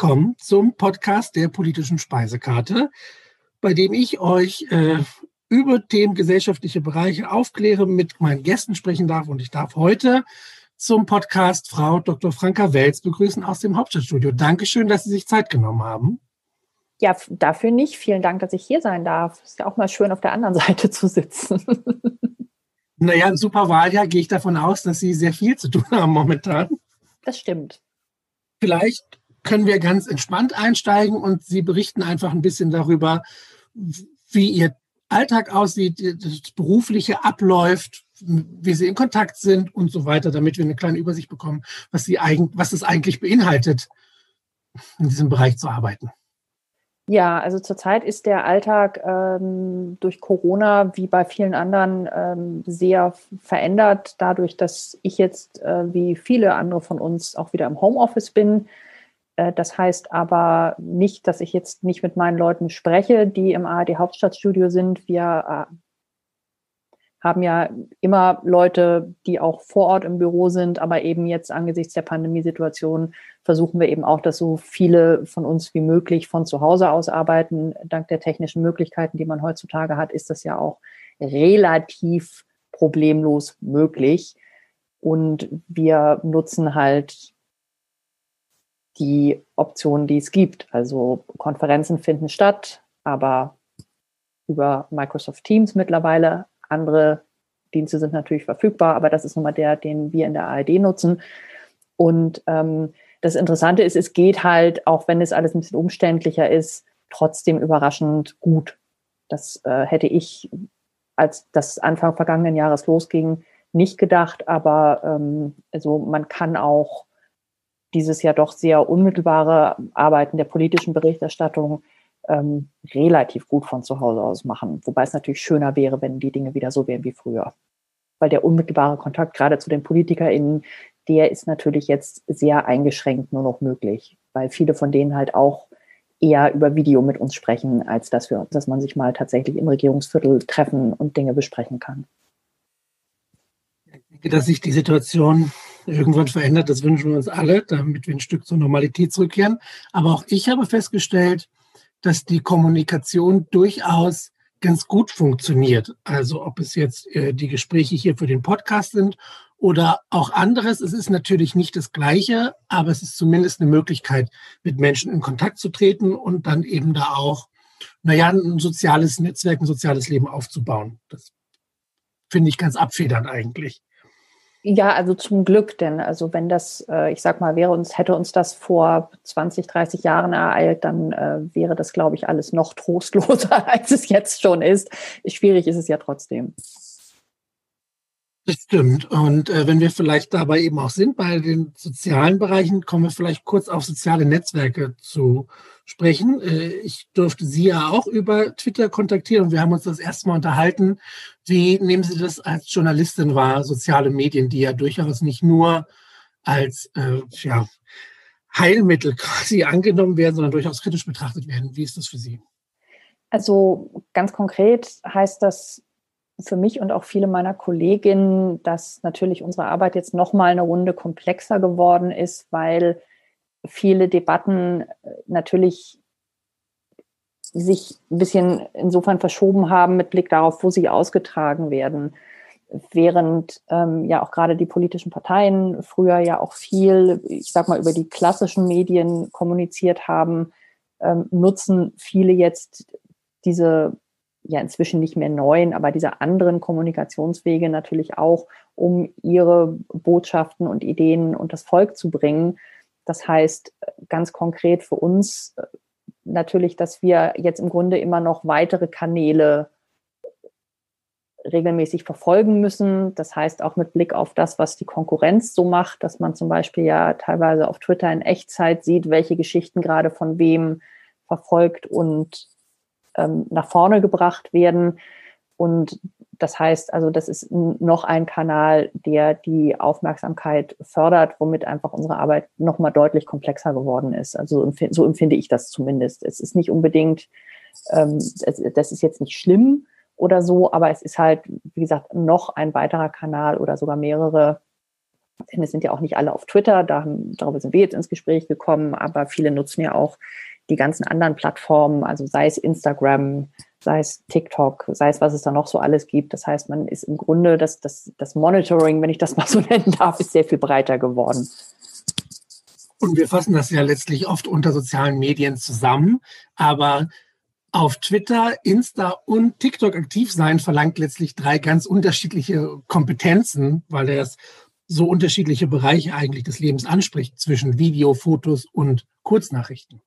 Willkommen zum Podcast der politischen Speisekarte, bei dem ich euch äh, über Themen gesellschaftliche Bereiche aufkläre, mit meinen Gästen sprechen darf. Und ich darf heute zum Podcast Frau Dr. Franka Welz begrüßen aus dem Hauptstadtstudio. Dankeschön, dass Sie sich Zeit genommen haben. Ja, dafür nicht. Vielen Dank, dass ich hier sein darf. Ist ja auch mal schön, auf der anderen Seite zu sitzen. Naja, im Superwahljahr gehe ich davon aus, dass Sie sehr viel zu tun haben momentan. Das stimmt. Vielleicht können wir ganz entspannt einsteigen und Sie berichten einfach ein bisschen darüber, wie Ihr Alltag aussieht, das berufliche abläuft, wie Sie in Kontakt sind und so weiter, damit wir eine kleine Übersicht bekommen, was, Sie eigen, was es eigentlich beinhaltet, in diesem Bereich zu arbeiten. Ja, also zurzeit ist der Alltag ähm, durch Corona wie bei vielen anderen ähm, sehr verändert, dadurch, dass ich jetzt äh, wie viele andere von uns auch wieder im Homeoffice bin. Äh, das heißt aber nicht, dass ich jetzt nicht mit meinen Leuten spreche, die im ARD Hauptstadtstudio sind. Wir äh, haben ja immer Leute, die auch vor Ort im Büro sind, aber eben jetzt angesichts der Pandemiesituation versuchen wir eben auch, dass so viele von uns wie möglich von zu Hause aus arbeiten. Dank der technischen Möglichkeiten, die man heutzutage hat, ist das ja auch relativ problemlos möglich. Und wir nutzen halt die Optionen, die es gibt. Also Konferenzen finden statt, aber über Microsoft Teams mittlerweile andere Dienste sind natürlich verfügbar, aber das ist nun mal der, den wir in der ARD nutzen. Und ähm, das Interessante ist, es geht halt, auch wenn es alles ein bisschen umständlicher ist, trotzdem überraschend gut. Das äh, hätte ich, als das Anfang vergangenen Jahres losging, nicht gedacht, aber ähm, also man kann auch dieses ja doch sehr unmittelbare Arbeiten der politischen Berichterstattung ähm, relativ gut von zu Hause aus machen. Wobei es natürlich schöner wäre, wenn die Dinge wieder so wären wie früher. Weil der unmittelbare Kontakt gerade zu den PolitikerInnen, der ist natürlich jetzt sehr eingeschränkt nur noch möglich, weil viele von denen halt auch eher über Video mit uns sprechen, als dass wir, dass man sich mal tatsächlich im Regierungsviertel treffen und Dinge besprechen kann. Ich denke, dass sich die Situation irgendwann verändert, das wünschen wir uns alle, damit wir ein Stück zur Normalität zurückkehren. Aber auch ich habe festgestellt, dass die Kommunikation durchaus ganz gut funktioniert. Also ob es jetzt äh, die Gespräche hier für den Podcast sind oder auch anderes. Es ist natürlich nicht das Gleiche, aber es ist zumindest eine Möglichkeit, mit Menschen in Kontakt zu treten und dann eben da auch, naja, ein soziales Netzwerk, ein soziales Leben aufzubauen. Das finde ich ganz abfedernd eigentlich. Ja, also zum Glück, denn also wenn das, äh, ich sag mal, wäre uns, hätte uns das vor 20, 30 Jahren ereilt, dann äh, wäre das, glaube ich, alles noch trostloser, als es jetzt schon ist. Schwierig ist es ja trotzdem. Das stimmt. Und äh, wenn wir vielleicht dabei eben auch sind bei den sozialen Bereichen, kommen wir vielleicht kurz auf soziale Netzwerke zu sprechen. Äh, ich durfte Sie ja auch über Twitter kontaktieren und wir haben uns das erste Mal unterhalten. Wie nehmen Sie das als Journalistin wahr, soziale Medien, die ja durchaus nicht nur als äh, ja, Heilmittel quasi angenommen werden, sondern durchaus kritisch betrachtet werden? Wie ist das für Sie? Also ganz konkret heißt das für mich und auch viele meiner Kolleginnen, dass natürlich unsere Arbeit jetzt noch mal eine Runde komplexer geworden ist, weil viele Debatten äh, natürlich sich ein bisschen insofern verschoben haben mit Blick darauf, wo sie ausgetragen werden. Während ähm, ja auch gerade die politischen Parteien früher ja auch viel, ich sag mal, über die klassischen Medien kommuniziert haben, ähm, nutzen viele jetzt diese ja inzwischen nicht mehr neuen, aber diese anderen Kommunikationswege natürlich auch, um ihre Botschaften und Ideen und das Volk zu bringen. Das heißt ganz konkret für uns äh, natürlich, dass wir jetzt im Grunde immer noch weitere Kanäle regelmäßig verfolgen müssen. Das heißt auch mit Blick auf das, was die Konkurrenz so macht, dass man zum Beispiel ja teilweise auf Twitter in Echtzeit sieht, welche Geschichten gerade von wem verfolgt und ähm, nach vorne gebracht werden. Und das heißt also, das ist noch ein Kanal, der die Aufmerksamkeit fördert, womit einfach unsere Arbeit noch mal deutlich komplexer geworden ist. Also so empfinde ich das zumindest. Es ist nicht unbedingt, ähm, das ist jetzt nicht schlimm oder so, aber es ist halt, wie gesagt, noch ein weiterer Kanal oder sogar mehrere, Denn es sind ja auch nicht alle auf Twitter, da haben, darüber sind wir jetzt ins Gespräch gekommen, aber viele nutzen ja auch die ganzen anderen Plattformen, also sei es Instagram, sei es TikTok, sei es was es da noch so alles gibt. Das heißt, man ist im Grunde, das, das, das Monitoring, wenn ich das mal so nennen darf, ist sehr viel breiter geworden. Und wir fassen das ja letztlich oft unter sozialen Medien zusammen. Aber auf Twitter, Insta und TikTok aktiv sein verlangt letztlich drei ganz unterschiedliche Kompetenzen, weil er so unterschiedliche Bereiche eigentlich des Lebens anspricht zwischen Video, Fotos und Kurznachrichten.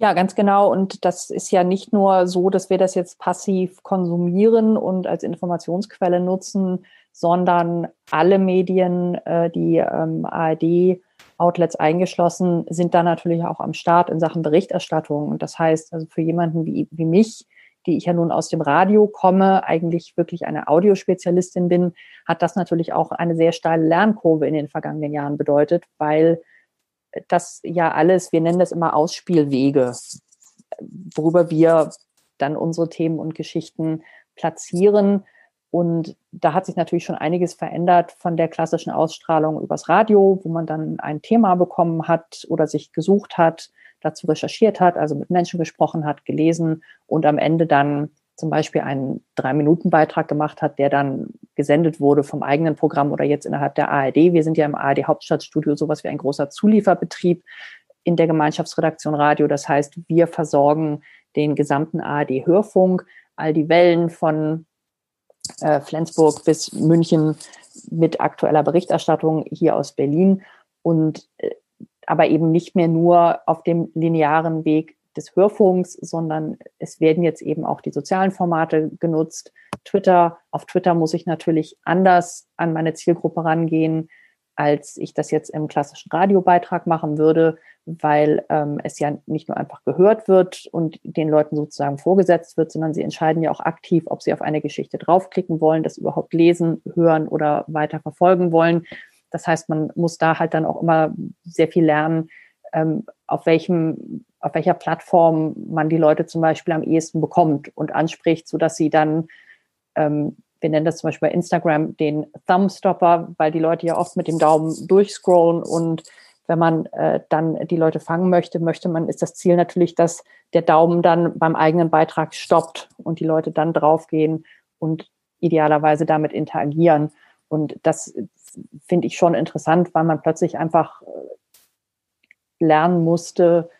Ja, ganz genau. Und das ist ja nicht nur so, dass wir das jetzt passiv konsumieren und als Informationsquelle nutzen, sondern alle Medien, äh, die ähm, ARD Outlets eingeschlossen, sind da natürlich auch am Start in Sachen Berichterstattung. Und das heißt, also für jemanden wie, wie mich, die ich ja nun aus dem Radio komme, eigentlich wirklich eine Audiospezialistin bin, hat das natürlich auch eine sehr steile Lernkurve in den vergangenen Jahren bedeutet, weil das ja alles, wir nennen das immer Ausspielwege, worüber wir dann unsere Themen und Geschichten platzieren. Und da hat sich natürlich schon einiges verändert von der klassischen Ausstrahlung übers Radio, wo man dann ein Thema bekommen hat oder sich gesucht hat, dazu recherchiert hat, also mit Menschen gesprochen hat, gelesen und am Ende dann zum Beispiel einen Drei-Minuten-Beitrag gemacht hat, der dann gesendet wurde vom eigenen Programm oder jetzt innerhalb der ARD. Wir sind ja im ARD Hauptstadtstudio sowas wie ein großer Zulieferbetrieb in der Gemeinschaftsredaktion Radio. Das heißt, wir versorgen den gesamten ARD Hörfunk, all die Wellen von äh, Flensburg bis München mit aktueller Berichterstattung hier aus Berlin und äh, aber eben nicht mehr nur auf dem linearen Weg des Hörfunks, sondern es werden jetzt eben auch die sozialen Formate genutzt. Twitter, auf Twitter muss ich natürlich anders an meine Zielgruppe rangehen, als ich das jetzt im klassischen Radiobeitrag machen würde, weil ähm, es ja nicht nur einfach gehört wird und den Leuten sozusagen vorgesetzt wird, sondern sie entscheiden ja auch aktiv, ob sie auf eine Geschichte draufklicken wollen, das überhaupt lesen, hören oder weiter verfolgen wollen. Das heißt, man muss da halt dann auch immer sehr viel lernen, ähm, auf welchem, auf welcher Plattform man die Leute zum Beispiel am ehesten bekommt und anspricht, so dass sie dann, ähm, wir nennen das zum Beispiel bei Instagram den Thumbstopper, weil die Leute ja oft mit dem Daumen durchscrollen und wenn man äh, dann die Leute fangen möchte, möchte man, ist das Ziel natürlich, dass der Daumen dann beim eigenen Beitrag stoppt und die Leute dann draufgehen und idealerweise damit interagieren. Und das finde ich schon interessant, weil man plötzlich einfach lernen musste,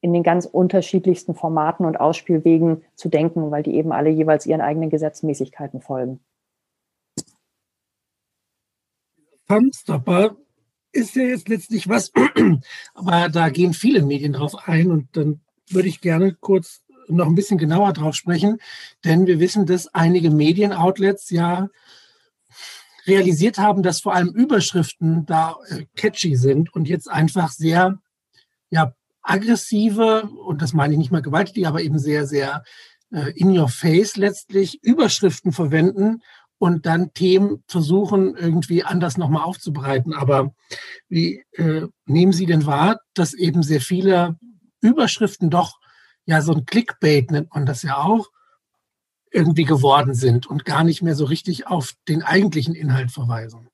in den ganz unterschiedlichsten Formaten und Ausspielwegen zu denken, weil die eben alle jeweils ihren eigenen Gesetzmäßigkeiten folgen. Thumbstopper ist ja jetzt letztlich was, aber da gehen viele Medien drauf ein und dann würde ich gerne kurz noch ein bisschen genauer drauf sprechen, denn wir wissen, dass einige Medienoutlets ja realisiert haben, dass vor allem Überschriften da äh, catchy sind und jetzt einfach sehr ja, aggressive, und das meine ich nicht mal gewalttätig, aber eben sehr, sehr äh, in your face letztlich Überschriften verwenden und dann Themen versuchen, irgendwie anders nochmal aufzubereiten. Aber wie äh, nehmen Sie denn wahr, dass eben sehr viele Überschriften doch ja so ein Clickbait nennt man das ja auch, irgendwie geworden sind und gar nicht mehr so richtig auf den eigentlichen Inhalt verweisen.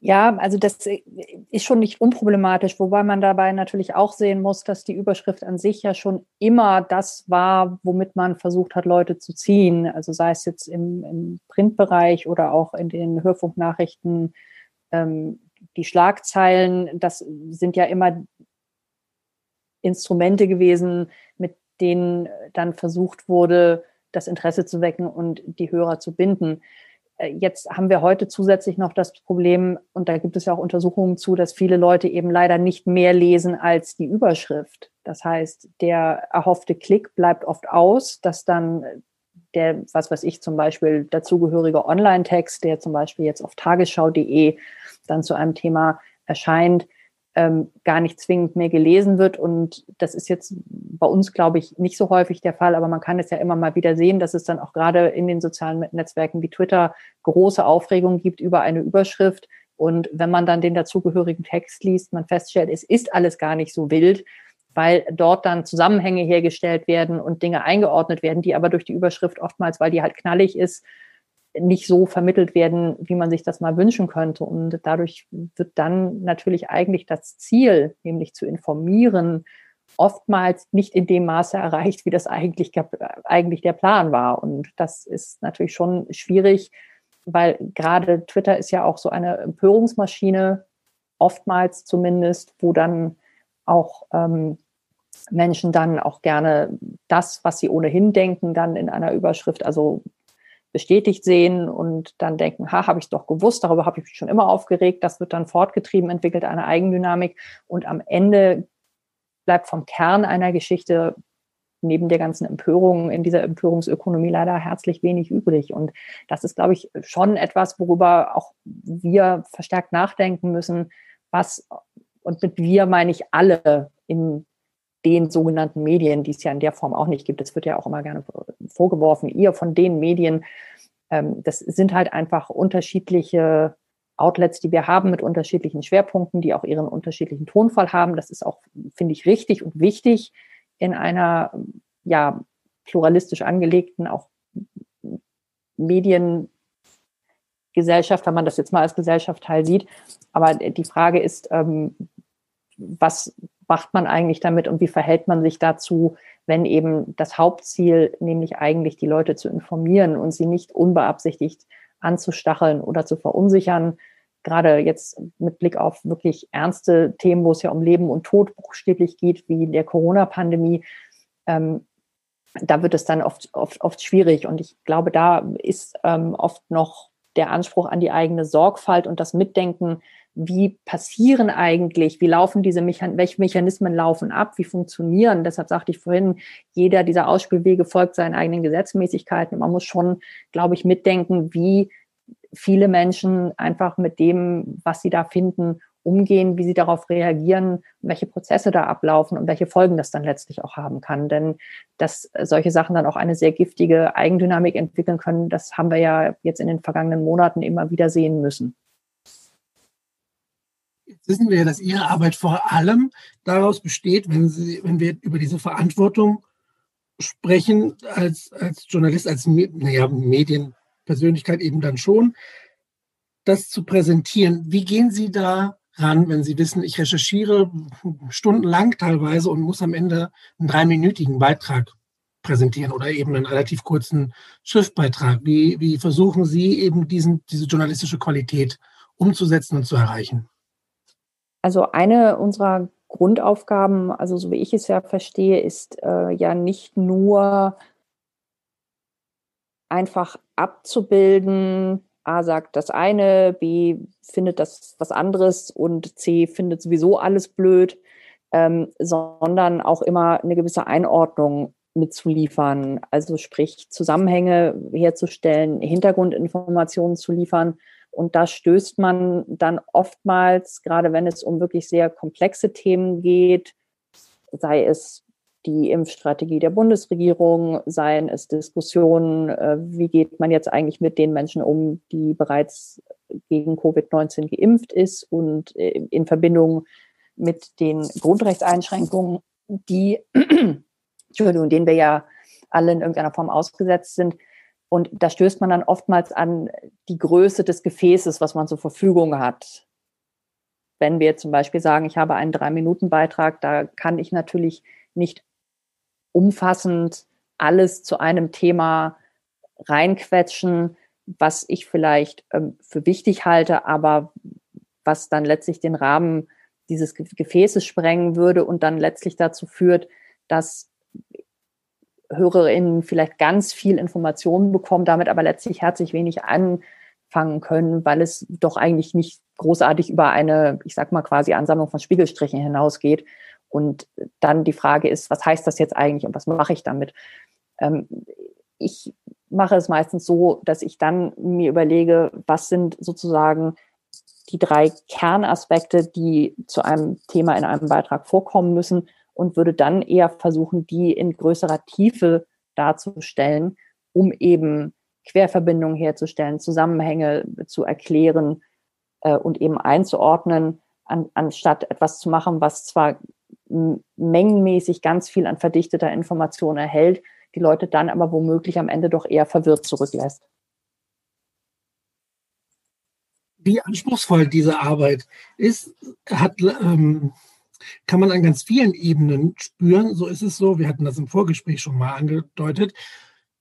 Ja, also das ist schon nicht unproblematisch, wobei man dabei natürlich auch sehen muss, dass die Überschrift an sich ja schon immer das war, womit man versucht hat, Leute zu ziehen. Also sei es jetzt im, im Printbereich oder auch in den Hörfunknachrichten, ähm, die Schlagzeilen, das sind ja immer Instrumente gewesen, mit denen dann versucht wurde, das Interesse zu wecken und die Hörer zu binden. Äh, jetzt haben wir heute zusätzlich noch das Problem, und da gibt es ja auch Untersuchungen zu, dass viele Leute eben leider nicht mehr lesen als die Überschrift. Das heißt, der erhoffte Klick bleibt oft aus, dass dann der, was weiß ich, zum Beispiel dazugehörige Online-Text, der zum Beispiel jetzt auf tagesschau.de dann zu einem Thema erscheint, ähm, gar nicht zwingend mehr gelesen wird. Und das ist jetzt bei uns, glaube ich, nicht so häufig der Fall, aber man kann es ja immer mal wieder sehen, dass es dann auch gerade in den sozialen Netzwerken wie Twitter große Aufregung gibt über eine Überschrift. Und wenn man dann den dazugehörigen Text liest, man feststellt, es ist alles gar nicht so wild, weil dort dann Zusammenhänge hergestellt werden und Dinge eingeordnet werden, die aber durch die Überschrift oftmals, weil die halt knallig ist, nicht so vermittelt werden, wie man sich das mal wünschen könnte. Und dadurch wird dann natürlich eigentlich das Ziel, nämlich zu informieren, oftmals nicht in dem Maße erreicht, wie das eigentlich, eigentlich der Plan war. Und das ist natürlich schon schwierig, weil gerade Twitter ist ja auch so eine Empörungsmaschine, oftmals zumindest, wo dann auch ähm, Menschen dann auch gerne das, was sie ohnehin denken, dann in einer Überschrift, also bestätigt sehen und dann denken, ha, habe ich doch gewusst, darüber habe ich mich schon immer aufgeregt. Das wird dann fortgetrieben, entwickelt eine Eigendynamik und am Ende bleibt vom Kern einer Geschichte neben der ganzen Empörung in dieser Empörungsökonomie leider herzlich wenig übrig. Und das ist, glaube ich, schon etwas, worüber auch wir verstärkt nachdenken müssen, was, und mit wir meine ich alle in den sogenannten Medien, die es ja in der Form auch nicht gibt. Es wird ja auch immer gerne vorgeworfen, ihr von den Medien. Ähm, das sind halt einfach unterschiedliche Outlets, die wir haben mit unterschiedlichen Schwerpunkten, die auch ihren unterschiedlichen Tonfall haben. Das ist auch, finde ich, richtig und wichtig in einer ja pluralistisch angelegten auch Mediengesellschaft, wenn man das jetzt mal als Gesellschaft teil sieht. Aber die Frage ist, ähm, was macht man eigentlich damit und wie verhält man sich dazu, wenn eben das Hauptziel, nämlich eigentlich die Leute zu informieren und sie nicht unbeabsichtigt anzustacheln oder zu verunsichern. Gerade jetzt mit Blick auf wirklich ernste Themen, wo es ja um Leben und Tod buchstäblich geht, wie der Corona-Pandemie, ähm, da wird es dann oft, oft, oft schwierig. Und ich glaube, da ist ähm, oft noch der Anspruch an die eigene Sorgfalt und das Mitdenken, wie passieren eigentlich, wie laufen diese Mechan welche Mechanismen laufen ab, wie funktionieren. Deshalb sagte ich vorhin, jeder dieser Ausspielwege folgt seinen eigenen Gesetzmäßigkeiten. Man muss schon, glaube ich, mitdenken, wie viele Menschen einfach mit dem, was sie da finden, umgehen, wie sie darauf reagieren, welche Prozesse da ablaufen und welche Folgen das dann letztlich auch haben kann. Denn dass solche Sachen dann auch eine sehr giftige Eigendynamik entwickeln können, das haben wir ja jetzt in den vergangenen Monaten immer wieder sehen müssen. Jetzt wissen wir ja, dass Ihre Arbeit vor allem daraus besteht, wenn, Sie, wenn wir über diese Verantwortung sprechen, als, als Journalist, als naja, Medienpersönlichkeit eben dann schon, das zu präsentieren. Wie gehen Sie da ran, wenn Sie wissen, ich recherchiere stundenlang teilweise und muss am Ende einen dreiminütigen Beitrag präsentieren oder eben einen relativ kurzen Schriftbeitrag? Wie, wie versuchen Sie eben diesen, diese journalistische Qualität umzusetzen und zu erreichen? Also eine unserer Grundaufgaben, also so wie ich es ja verstehe, ist äh, ja nicht nur einfach abzubilden, A sagt das eine, B findet das was anderes und C findet sowieso alles blöd, ähm, sondern auch immer eine gewisse Einordnung mitzuliefern, also sprich Zusammenhänge herzustellen, Hintergrundinformationen zu liefern und da stößt man dann oftmals, gerade wenn es um wirklich sehr komplexe Themen geht, sei es die Impfstrategie der Bundesregierung, seien es Diskussionen, äh, wie geht man jetzt eigentlich mit den Menschen um, die bereits gegen Covid-19 geimpft ist und äh, in Verbindung mit den Grundrechtseinschränkungen, die, Entschuldigung, denen wir ja alle in irgendeiner Form ausgesetzt sind, und da stößt man dann oftmals an die Größe des Gefäßes, was man zur Verfügung hat. Wenn wir zum Beispiel sagen, ich habe einen Drei-Minuten-Beitrag, da kann ich natürlich nicht umfassend alles zu einem Thema reinquetschen, was ich vielleicht ähm, für wichtig halte, aber was dann letztlich den Rahmen dieses Gefäßes sprengen würde und dann letztlich dazu führt, dass HörerInnen vielleicht ganz viel Informationen bekommen, damit aber letztlich herzlich wenig anfangen können, weil es doch eigentlich nicht großartig über eine, ich sag mal quasi Ansammlung von Spiegelstrichen hinausgeht. Und dann die Frage ist, was heißt das jetzt eigentlich und was mache ich damit? Ähm, ich mache es meistens so, dass ich dann mir überlege, was sind sozusagen die drei Kernaspekte, die zu einem Thema in einem Beitrag vorkommen müssen und würde dann eher versuchen, die in größerer Tiefe darzustellen, um eben Querverbindungen herzustellen, Zusammenhänge zu erklären äh, und eben einzuordnen, an, anstatt etwas zu machen, was zwar mengenmäßig ganz viel an verdichteter Information erhält, die Leute dann aber womöglich am Ende doch eher verwirrt zurücklässt. wie anspruchsvoll diese Arbeit ist, hat, ähm, kann man an ganz vielen Ebenen spüren. So ist es so, wir hatten das im Vorgespräch schon mal angedeutet.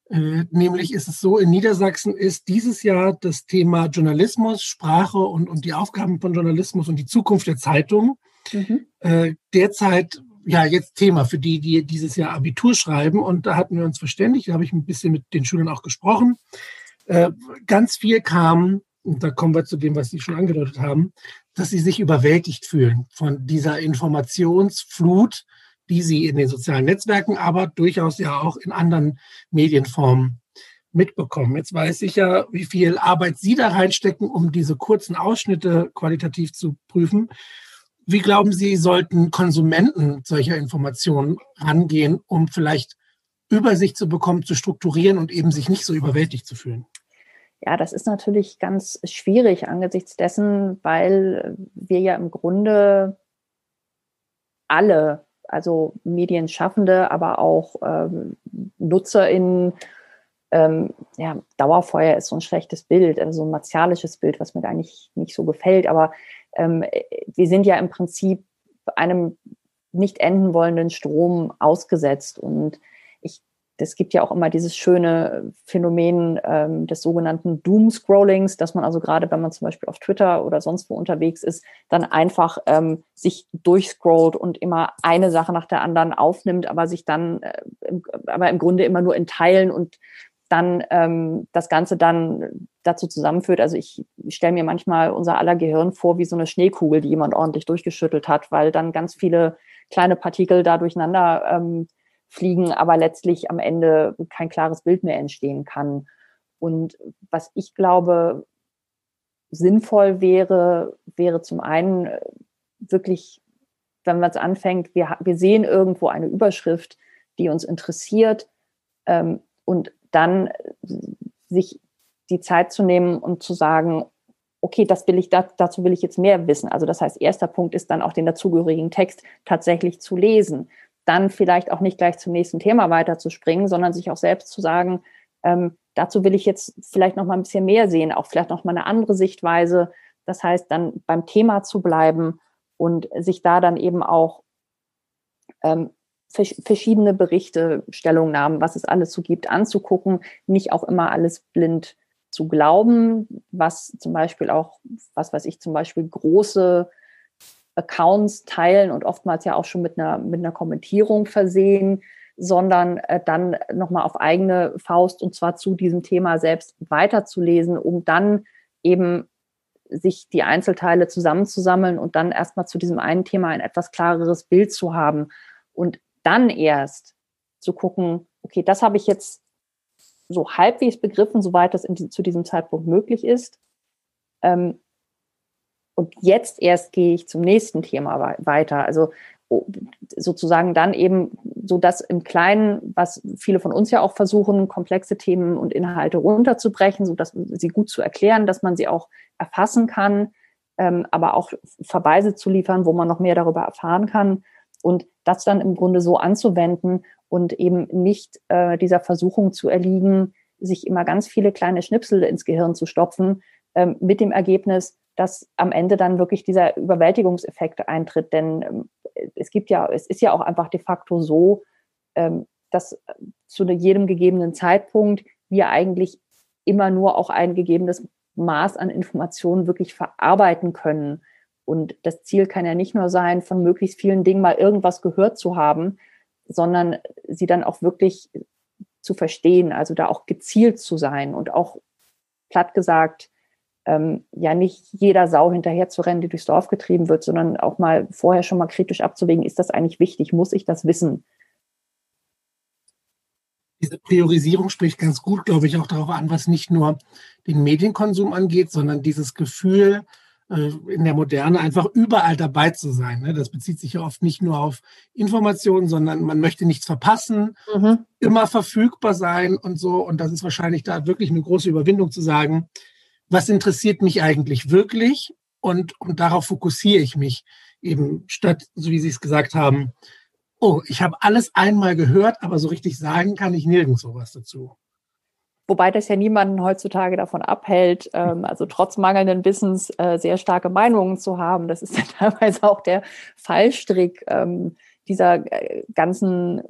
Äh, nämlich ist es so, in Niedersachsen ist dieses Jahr das Thema Journalismus, Sprache und, und die Aufgaben von Journalismus und die Zukunft der Zeitung mhm. äh, derzeit ja jetzt Thema für die, die dieses Jahr Abitur schreiben. Und da hatten wir uns verständigt, da habe ich ein bisschen mit den Schülern auch gesprochen. Äh, ganz viel kam, und da kommen wir zu dem, was Sie schon angedeutet haben, dass sie sich überwältigt fühlen von dieser Informationsflut, die sie in den sozialen Netzwerken, aber durchaus ja auch in anderen Medienformen mitbekommen. Jetzt weiß ich ja, wie viel Arbeit Sie da reinstecken, um diese kurzen Ausschnitte qualitativ zu prüfen. Wie glauben Sie, sollten Konsumenten solcher Informationen rangehen, um vielleicht Übersicht zu bekommen, zu strukturieren und eben sich nicht so überwältigt zu fühlen? Ja, das ist natürlich ganz schwierig angesichts dessen, weil wir ja im Grunde alle, also Medienschaffende, aber auch ähm, NutzerInnen, ähm, ja, Dauerfeuer ist so ein schlechtes Bild, also so ein martialisches Bild, was mir da nicht, nicht so gefällt. Aber ähm, wir sind ja im Prinzip einem nicht enden wollenden Strom ausgesetzt. Und es gibt ja auch immer dieses schöne Phänomen ähm, des sogenannten Doom-Scrollings, dass man also gerade, wenn man zum Beispiel auf Twitter oder sonst wo unterwegs ist, dann einfach ähm, sich durchscrollt und immer eine Sache nach der anderen aufnimmt, aber sich dann, äh, aber im Grunde immer nur in Teilen und dann ähm, das Ganze dann dazu zusammenführt. Also ich, ich stelle mir manchmal unser aller Gehirn vor wie so eine Schneekugel, die jemand ordentlich durchgeschüttelt hat, weil dann ganz viele kleine Partikel da durcheinander ähm, fliegen, aber letztlich am Ende kein klares Bild mehr entstehen kann. Und was ich glaube, sinnvoll wäre, wäre zum einen äh, wirklich, wenn man es anfängt, wir, wir sehen irgendwo eine Überschrift, die uns interessiert ähm, und dann sich die Zeit zu nehmen und zu sagen, okay, das will ich, dazu will ich jetzt mehr wissen. Also das heißt, erster Punkt ist dann auch den dazugehörigen Text tatsächlich zu lesen dann vielleicht auch nicht gleich zum nächsten Thema weiterzuspringen, sondern sich auch selbst zu sagen, ähm, dazu will ich jetzt vielleicht noch mal ein bisschen mehr sehen, auch vielleicht noch mal eine andere Sichtweise. Das heißt, dann beim Thema zu bleiben und sich da dann eben auch ähm, verschiedene Berichte, Stellungnahmen, was es alles so gibt, anzugucken, nicht auch immer alles blind zu glauben, was zum Beispiel auch, was weiß ich, zum Beispiel große Accounts teilen und oftmals ja auch schon mit einer, mit einer Kommentierung versehen, sondern äh, dann nochmal auf eigene Faust und zwar zu diesem Thema selbst weiterzulesen, um dann eben sich die Einzelteile zusammenzusammeln und dann erstmal zu diesem einen Thema ein etwas klareres Bild zu haben und dann erst zu gucken, okay, das habe ich jetzt so halbwegs begriffen, soweit das in, zu diesem Zeitpunkt möglich ist. Ähm, und jetzt erst gehe ich zum nächsten Thema weiter. Also oh, sozusagen dann eben so das im Kleinen, was viele von uns ja auch versuchen, komplexe Themen und Inhalte runterzubrechen, so dass sie gut zu erklären, dass man sie auch erfassen kann, ähm, aber auch Verweise zu liefern, wo man noch mehr darüber erfahren kann und das dann im Grunde so anzuwenden und eben nicht äh, dieser Versuchung zu erliegen, sich immer ganz viele kleine Schnipsel ins Gehirn zu stopfen, ähm, mit dem Ergebnis, dass am Ende dann wirklich dieser Überwältigungseffekt eintritt. Denn ähm, es gibt ja, es ist ja auch einfach de facto so, ähm, dass äh, zu jedem gegebenen Zeitpunkt wir eigentlich immer nur auch ein gegebenes Maß an Informationen wirklich verarbeiten können. Und das Ziel kann ja nicht nur sein, von möglichst vielen Dingen mal irgendwas gehört zu haben, sondern sie dann auch wirklich zu verstehen, also da auch gezielt zu sein und auch platt gesagt, ähm, ja nicht jeder Sau hinterher zu rennen, die durchs Dorf getrieben wird, sondern auch mal vorher schon mal kritisch abzuwägen, ist das eigentlich wichtig? Muss ich das wissen? Diese Priorisierung spricht ganz gut, glaube ich, auch darauf an, was nicht nur den Medienkonsum angeht, sondern dieses Gefühl, äh, in der Moderne einfach überall dabei zu sein. Ne? Das bezieht sich ja oft nicht nur auf Informationen, sondern man möchte nichts verpassen, mhm. immer verfügbar sein und so. Und das ist wahrscheinlich da wirklich eine große Überwindung zu sagen, was interessiert mich eigentlich wirklich und, und darauf fokussiere ich mich eben statt, so wie Sie es gesagt haben, oh, ich habe alles einmal gehört, aber so richtig sagen kann ich nirgends sowas dazu. Wobei das ja niemanden heutzutage davon abhält, ähm, also trotz mangelnden Wissens äh, sehr starke Meinungen zu haben. Das ist ja teilweise auch der Fallstrick ähm, dieser äh, ganzen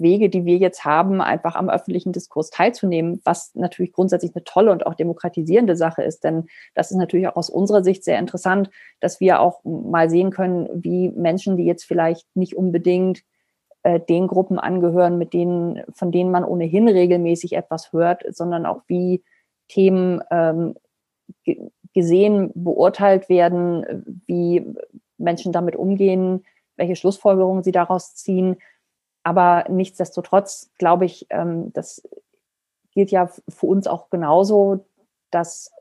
Wege, die wir jetzt haben, einfach am öffentlichen Diskurs teilzunehmen, was natürlich grundsätzlich eine tolle und auch demokratisierende Sache ist. Denn das ist natürlich auch aus unserer Sicht sehr interessant, dass wir auch mal sehen können, wie Menschen, die jetzt vielleicht nicht unbedingt äh, den Gruppen angehören, mit denen, von denen man ohnehin regelmäßig etwas hört, sondern auch wie Themen ähm, gesehen, beurteilt werden, wie Menschen damit umgehen, welche Schlussfolgerungen sie daraus ziehen. Aber nichtsdestotrotz glaube ich, ähm, das gilt ja für uns auch genauso, dass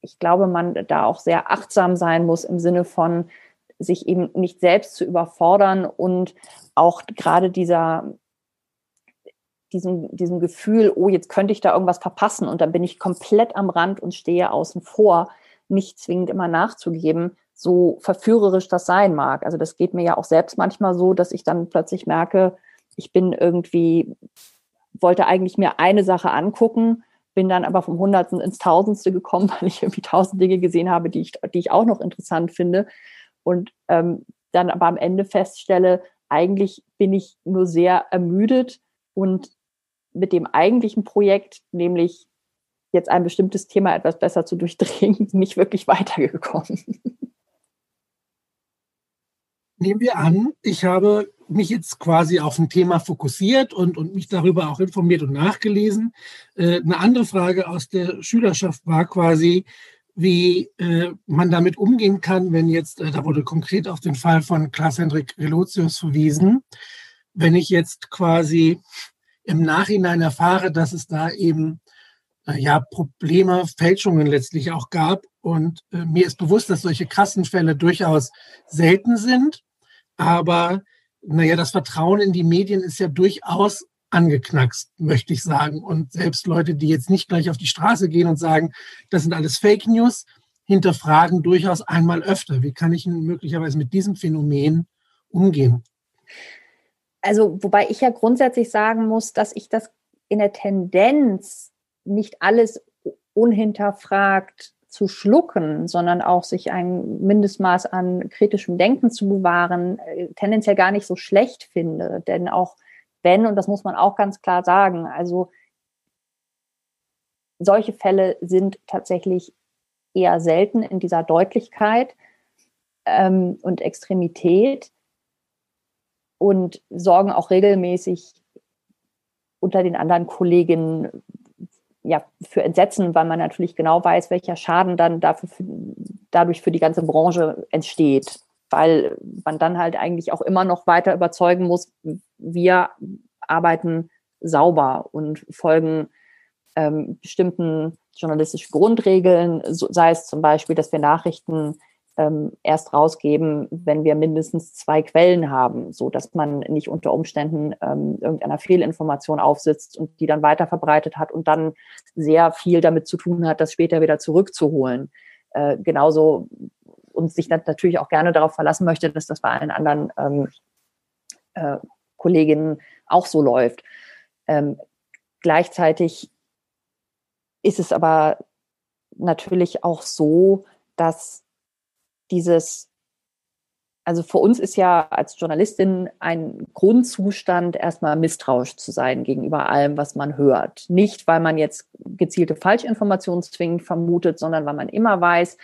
ich glaube, man da auch sehr achtsam sein muss im Sinne von, sich eben nicht selbst zu überfordern und auch gerade dieser, diesem, diesem Gefühl, oh, jetzt könnte ich da irgendwas verpassen und dann bin ich komplett am Rand und stehe außen vor, nicht zwingend immer nachzugeben, so verführerisch das sein mag. Also das geht mir ja auch selbst manchmal so, dass ich dann plötzlich merke, ich bin irgendwie, wollte eigentlich mir eine Sache angucken, bin dann aber vom Hundertsten ins Tausendste gekommen, weil ich irgendwie tausend Dinge gesehen habe, die ich, die ich auch noch interessant finde und ähm, dann aber am Ende feststelle, eigentlich bin ich nur sehr ermüdet und mit dem eigentlichen Projekt, nämlich jetzt ein bestimmtes Thema etwas besser zu durchdringen, nicht wirklich weitergekommen. Nehmen wir an, ich habe mich jetzt quasi auf ein Thema fokussiert und, und mich darüber auch informiert und nachgelesen. Äh, eine andere Frage aus der Schülerschaft war quasi, wie äh, man damit umgehen kann, wenn jetzt, äh, da wurde konkret auf den Fall von Klaas-Hendrik Relotius verwiesen, wenn ich jetzt quasi im Nachhinein erfahre, dass es da eben äh, ja Probleme, Fälschungen letztlich auch gab und äh, mir ist bewusst, dass solche krassen Fälle durchaus selten sind, aber naja, das Vertrauen in die Medien ist ja durchaus angeknackst, möchte ich sagen. Und selbst Leute, die jetzt nicht gleich auf die Straße gehen und sagen, das sind alles Fake News, hinterfragen durchaus einmal öfter. Wie kann ich möglicherweise mit diesem Phänomen umgehen? Also, wobei ich ja grundsätzlich sagen muss, dass ich das in der Tendenz nicht alles unhinterfragt zu schlucken, sondern auch sich ein Mindestmaß an kritischem Denken zu bewahren, äh, tendenziell gar nicht so schlecht finde. Denn auch wenn, und das muss man auch ganz klar sagen, also solche Fälle sind tatsächlich eher selten in dieser Deutlichkeit ähm, und Extremität und sorgen auch regelmäßig unter den anderen Kolleginnen ja, für Entsetzen, weil man natürlich genau weiß, welcher Schaden dann dafür, dadurch für die ganze Branche entsteht. Weil man dann halt eigentlich auch immer noch weiter überzeugen muss, wir arbeiten sauber und folgen ähm, bestimmten journalistischen Grundregeln, so, sei es zum Beispiel, dass wir Nachrichten ähm, erst rausgeben, wenn wir mindestens zwei Quellen haben, so dass man nicht unter Umständen ähm, irgendeiner Fehlinformation aufsitzt und die dann weiter verbreitet hat und dann sehr viel damit zu tun hat, das später wieder zurückzuholen. Äh, genauso und sich natürlich auch gerne darauf verlassen möchte, dass das bei allen anderen ähm, äh, Kolleginnen auch so läuft. Ähm, gleichzeitig ist es aber natürlich auch so, dass dieses, also für uns ist ja als Journalistin ein Grundzustand, erstmal misstrauisch zu sein gegenüber allem, was man hört. Nicht, weil man jetzt gezielte Falschinformationen zwingend vermutet, sondern weil man immer weiß,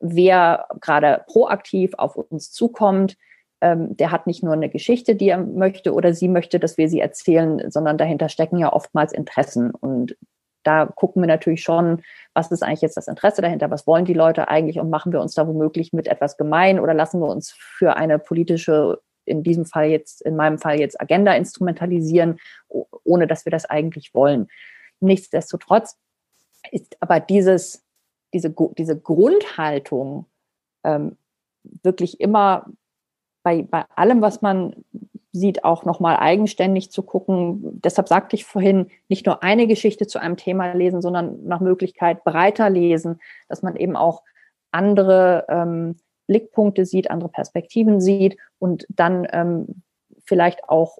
wer gerade proaktiv auf uns zukommt, ähm, der hat nicht nur eine Geschichte, die er möchte oder sie möchte, dass wir sie erzählen, sondern dahinter stecken ja oftmals Interessen. Und da gucken wir natürlich schon, was ist eigentlich jetzt das Interesse dahinter, was wollen die Leute eigentlich und machen wir uns da womöglich mit etwas gemein oder lassen wir uns für eine politische, in diesem Fall jetzt, in meinem Fall jetzt Agenda instrumentalisieren, ohne dass wir das eigentlich wollen. Nichtsdestotrotz ist aber dieses diese, diese Grundhaltung ähm, wirklich immer bei, bei allem, was man sieht, auch nochmal eigenständig zu gucken. Deshalb sagte ich vorhin, nicht nur eine Geschichte zu einem Thema lesen, sondern nach Möglichkeit breiter lesen, dass man eben auch andere ähm, Blickpunkte sieht, andere Perspektiven sieht und dann ähm, vielleicht auch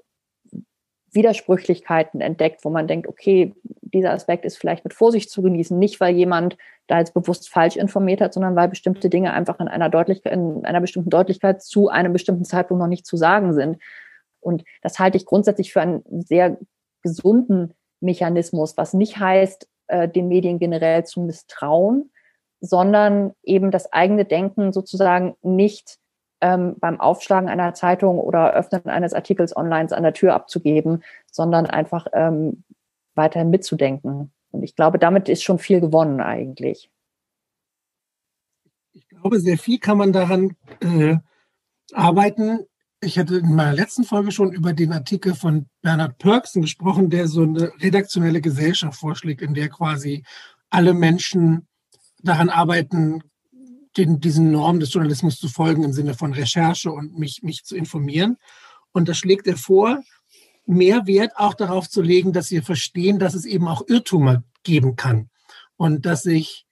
Widersprüchlichkeiten entdeckt, wo man denkt, okay, dieser Aspekt ist vielleicht mit Vorsicht zu genießen, nicht weil jemand da jetzt bewusst falsch informiert hat, sondern weil bestimmte Dinge einfach in einer Deutlichkeit, in einer bestimmten Deutlichkeit zu einem bestimmten Zeitpunkt noch nicht zu sagen sind. Und das halte ich grundsätzlich für einen sehr gesunden Mechanismus, was nicht heißt, äh, den Medien generell zu misstrauen, sondern eben das eigene Denken sozusagen nicht ähm, beim Aufschlagen einer Zeitung oder Öffnen eines Artikels online an der Tür abzugeben, sondern einfach ähm, weiterhin mitzudenken. Und ich glaube, damit ist schon viel gewonnen eigentlich. Ich glaube, sehr viel kann man daran äh, arbeiten. Ich hatte in meiner letzten Folge schon über den Artikel von Bernhard Pörksen gesprochen, der so eine redaktionelle Gesellschaft vorschlägt, in der quasi alle Menschen daran arbeiten, den, diesen Normen des Journalismus zu folgen im Sinne von Recherche und mich, mich zu informieren. Und da schlägt er vor, mehr Wert auch darauf zu legen, dass wir verstehen, dass es eben auch Irrtümer geben kann. Und dass sich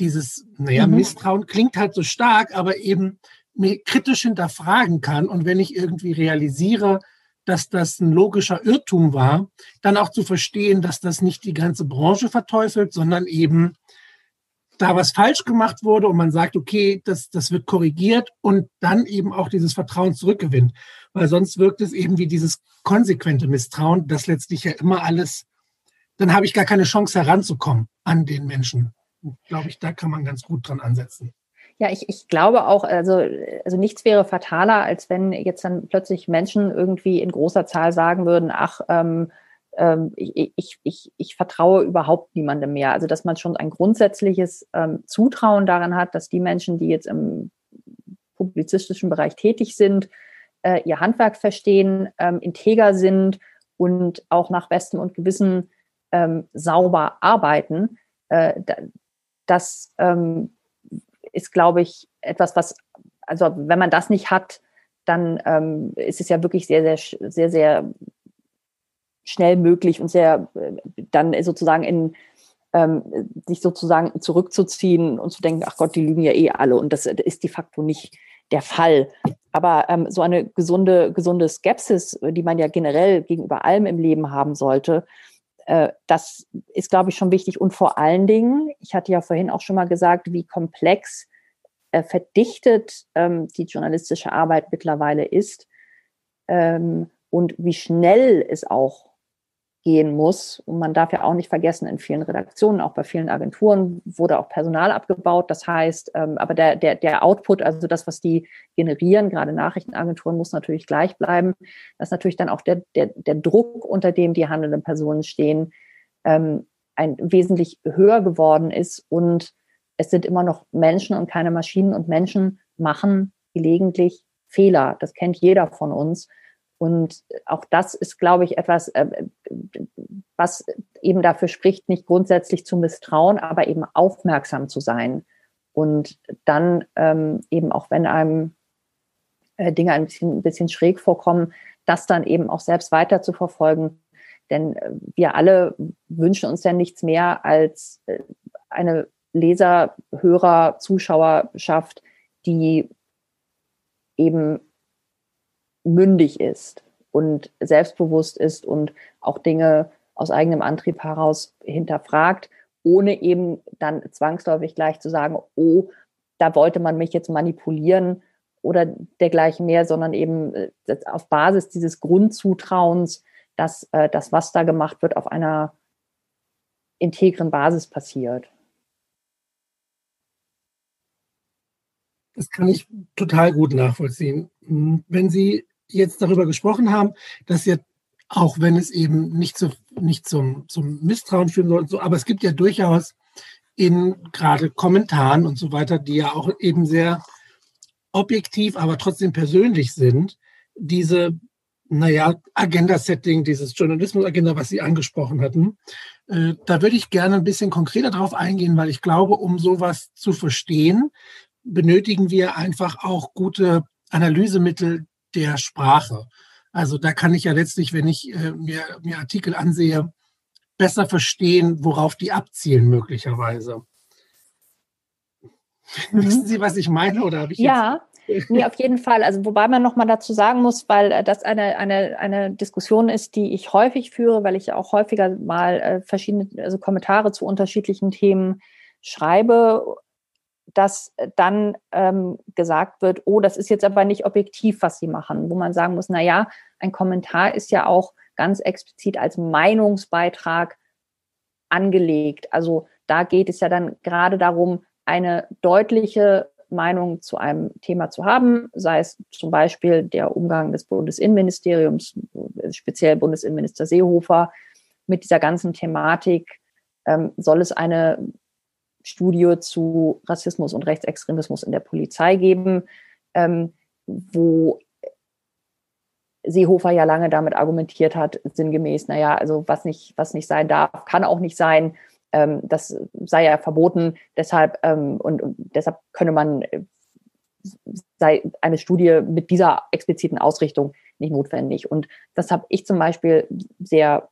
dieses, naja, mhm. Misstrauen klingt halt so stark, aber eben mir kritisch hinterfragen kann. Und wenn ich irgendwie realisiere, dass das ein logischer Irrtum war, dann auch zu verstehen, dass das nicht die ganze Branche verteufelt, sondern eben da was falsch gemacht wurde und man sagt, okay, das, das wird korrigiert und dann eben auch dieses Vertrauen zurückgewinnt. Weil sonst wirkt es eben wie dieses konsequente Misstrauen, das letztlich ja immer alles, dann habe ich gar keine Chance heranzukommen an den Menschen. Glaube ich, da kann man ganz gut dran ansetzen. Ja, ich, ich glaube auch, also, also nichts wäre fataler, als wenn jetzt dann plötzlich Menschen irgendwie in großer Zahl sagen würden, ach, ähm, ähm, ich, ich, ich, ich vertraue überhaupt niemandem mehr. Also dass man schon ein grundsätzliches ähm, Zutrauen daran hat, dass die Menschen, die jetzt im publizistischen Bereich tätig sind, äh, ihr Handwerk verstehen, ähm, integer sind und auch nach Bestem und Gewissen ähm, sauber arbeiten. Äh, das ähm, ist, glaube ich, etwas, was, also wenn man das nicht hat, dann ähm, ist es ja wirklich sehr, sehr, sehr, sehr schnell möglich und sehr äh, dann sozusagen in ähm, sich sozusagen zurückzuziehen und zu denken, ach Gott, die lügen ja eh alle. Und das ist de facto nicht der Fall. Aber ähm, so eine gesunde, gesunde Skepsis, die man ja generell gegenüber allem im Leben haben sollte, äh, das ist, glaube ich, schon wichtig. Und vor allen Dingen, ich hatte ja vorhin auch schon mal gesagt, wie komplex äh, verdichtet ähm, die journalistische Arbeit mittlerweile ist ähm, und wie schnell es auch gehen muss. Und man darf ja auch nicht vergessen, in vielen Redaktionen, auch bei vielen Agenturen wurde auch Personal abgebaut. Das heißt, ähm, aber der, der, der Output, also das, was die generieren, gerade Nachrichtenagenturen, muss natürlich gleich bleiben. Dass natürlich dann auch der, der, der Druck, unter dem die handelnden Personen stehen, ähm, ein wesentlich höher geworden ist. Und es sind immer noch Menschen und keine Maschinen. Und Menschen machen gelegentlich Fehler. Das kennt jeder von uns. Und auch das ist, glaube ich, etwas, äh, was eben dafür spricht, nicht grundsätzlich zu misstrauen, aber eben aufmerksam zu sein. Und dann ähm, eben auch, wenn einem äh, Dinge ein bisschen, ein bisschen schräg vorkommen, das dann eben auch selbst weiter zu verfolgen. Denn äh, wir alle wünschen uns ja nichts mehr als eine Leser, Hörer, Zuschauerschaft, die eben mündig ist und selbstbewusst ist und auch Dinge aus eigenem Antrieb heraus hinterfragt, ohne eben dann zwangsläufig gleich zu sagen, oh, da wollte man mich jetzt manipulieren oder dergleichen mehr, sondern eben äh, auf Basis dieses Grundzutrauens, dass äh, das, was da gemacht wird, auf einer integren Basis passiert. Das kann ich total gut nachvollziehen. Wenn Sie jetzt darüber gesprochen haben, dass ja auch wenn es eben nicht, zu, nicht zum, zum Misstrauen führen soll, so, aber es gibt ja durchaus in gerade Kommentaren und so weiter, die ja auch eben sehr objektiv, aber trotzdem persönlich sind, diese, naja, Agenda-Setting, dieses Journalismus-Agenda, was Sie angesprochen hatten. Äh, da würde ich gerne ein bisschen konkreter drauf eingehen, weil ich glaube, um sowas zu verstehen, benötigen wir einfach auch gute Analysemittel, der Sprache. Also da kann ich ja letztlich, wenn ich äh, mir, mir Artikel ansehe, besser verstehen, worauf die abzielen möglicherweise. Mhm. Wissen Sie, was ich meine? Oder ich ja, Nee, auf jeden Fall. Also wobei man nochmal dazu sagen muss, weil äh, das eine, eine, eine Diskussion ist, die ich häufig führe, weil ich auch häufiger mal äh, verschiedene also Kommentare zu unterschiedlichen Themen schreibe, dass dann ähm, gesagt wird, oh, das ist jetzt aber nicht objektiv, was Sie machen, wo man sagen muss, na ja, ein Kommentar ist ja auch ganz explizit als Meinungsbeitrag angelegt. Also da geht es ja dann gerade darum, eine deutliche Meinung zu einem Thema zu haben, sei es zum Beispiel der Umgang des Bundesinnenministeriums, speziell Bundesinnenminister Seehofer, mit dieser ganzen Thematik. Ähm, soll es eine Studie zu Rassismus und Rechtsextremismus in der Polizei geben, ähm, wo Seehofer ja lange damit argumentiert hat, sinngemäß, naja, also was nicht, was nicht sein darf, kann auch nicht sein ähm, das sei ja verboten, deshalb ähm, und, und, deshalb könne man äh, sei eine Studie mit dieser expliziten Ausrichtung nicht notwendig. Und das habe ich zum Beispiel sehr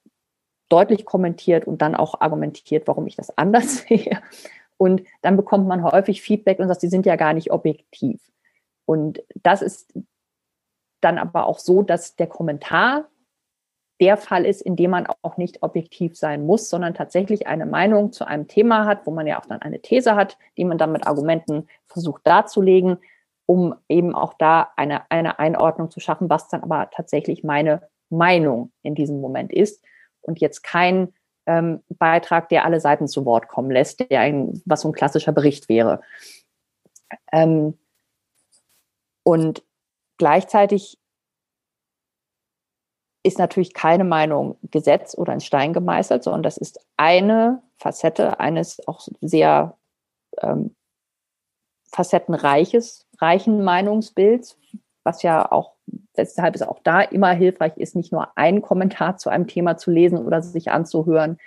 deutlich kommentiert und dann auch argumentiert, warum ich das anders sehe. Und dann bekommt man häufig Feedback und sagt, die sind ja gar nicht objektiv. Und das ist dann aber auch so, dass der Kommentar der Fall ist, in dem man auch nicht objektiv sein muss, sondern tatsächlich eine Meinung zu einem Thema hat, wo man ja auch dann eine These hat, die man dann mit Argumenten versucht darzulegen, um eben auch da eine, eine Einordnung zu schaffen, was dann aber tatsächlich meine Meinung in diesem Moment ist und jetzt kein ähm, Beitrag, der alle Seiten zu Wort kommen lässt, der ein, was so ein klassischer Bericht wäre. Ähm, und gleichzeitig ist natürlich keine Meinung Gesetz oder in Stein gemeißelt, sondern das ist eine Facette eines auch sehr ähm, facettenreiches, reichen Meinungsbilds, was ja auch, deshalb ist auch da immer hilfreich ist, nicht nur einen Kommentar zu einem Thema zu lesen oder sich anzuhören,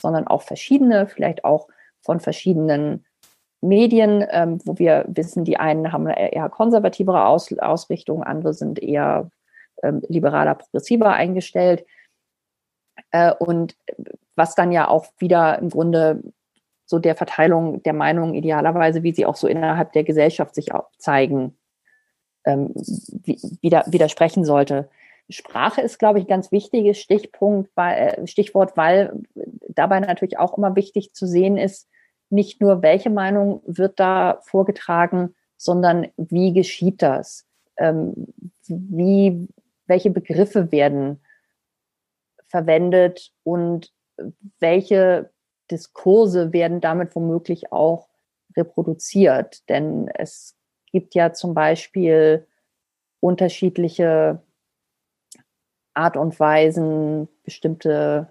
sondern auch verschiedene, vielleicht auch von verschiedenen Medien, ähm, wo wir wissen, die einen haben eine eher konservativere Aus Ausrichtung, andere sind eher ähm, liberaler, progressiver eingestellt. Äh, und was dann ja auch wieder im Grunde so der Verteilung der Meinungen idealerweise, wie sie auch so innerhalb der Gesellschaft sich auch zeigen, ähm, wieder, widersprechen sollte. Sprache ist, glaube ich, ein ganz wichtiges Stichpunkt, weil, äh, Stichwort, weil dabei natürlich auch immer wichtig zu sehen ist, nicht nur welche Meinung wird da vorgetragen, sondern wie geschieht das? Ähm, wie welche Begriffe werden verwendet und welche Diskurse werden damit womöglich auch reproduziert. Denn es gibt ja zum Beispiel unterschiedliche Art und Weisen, bestimmte,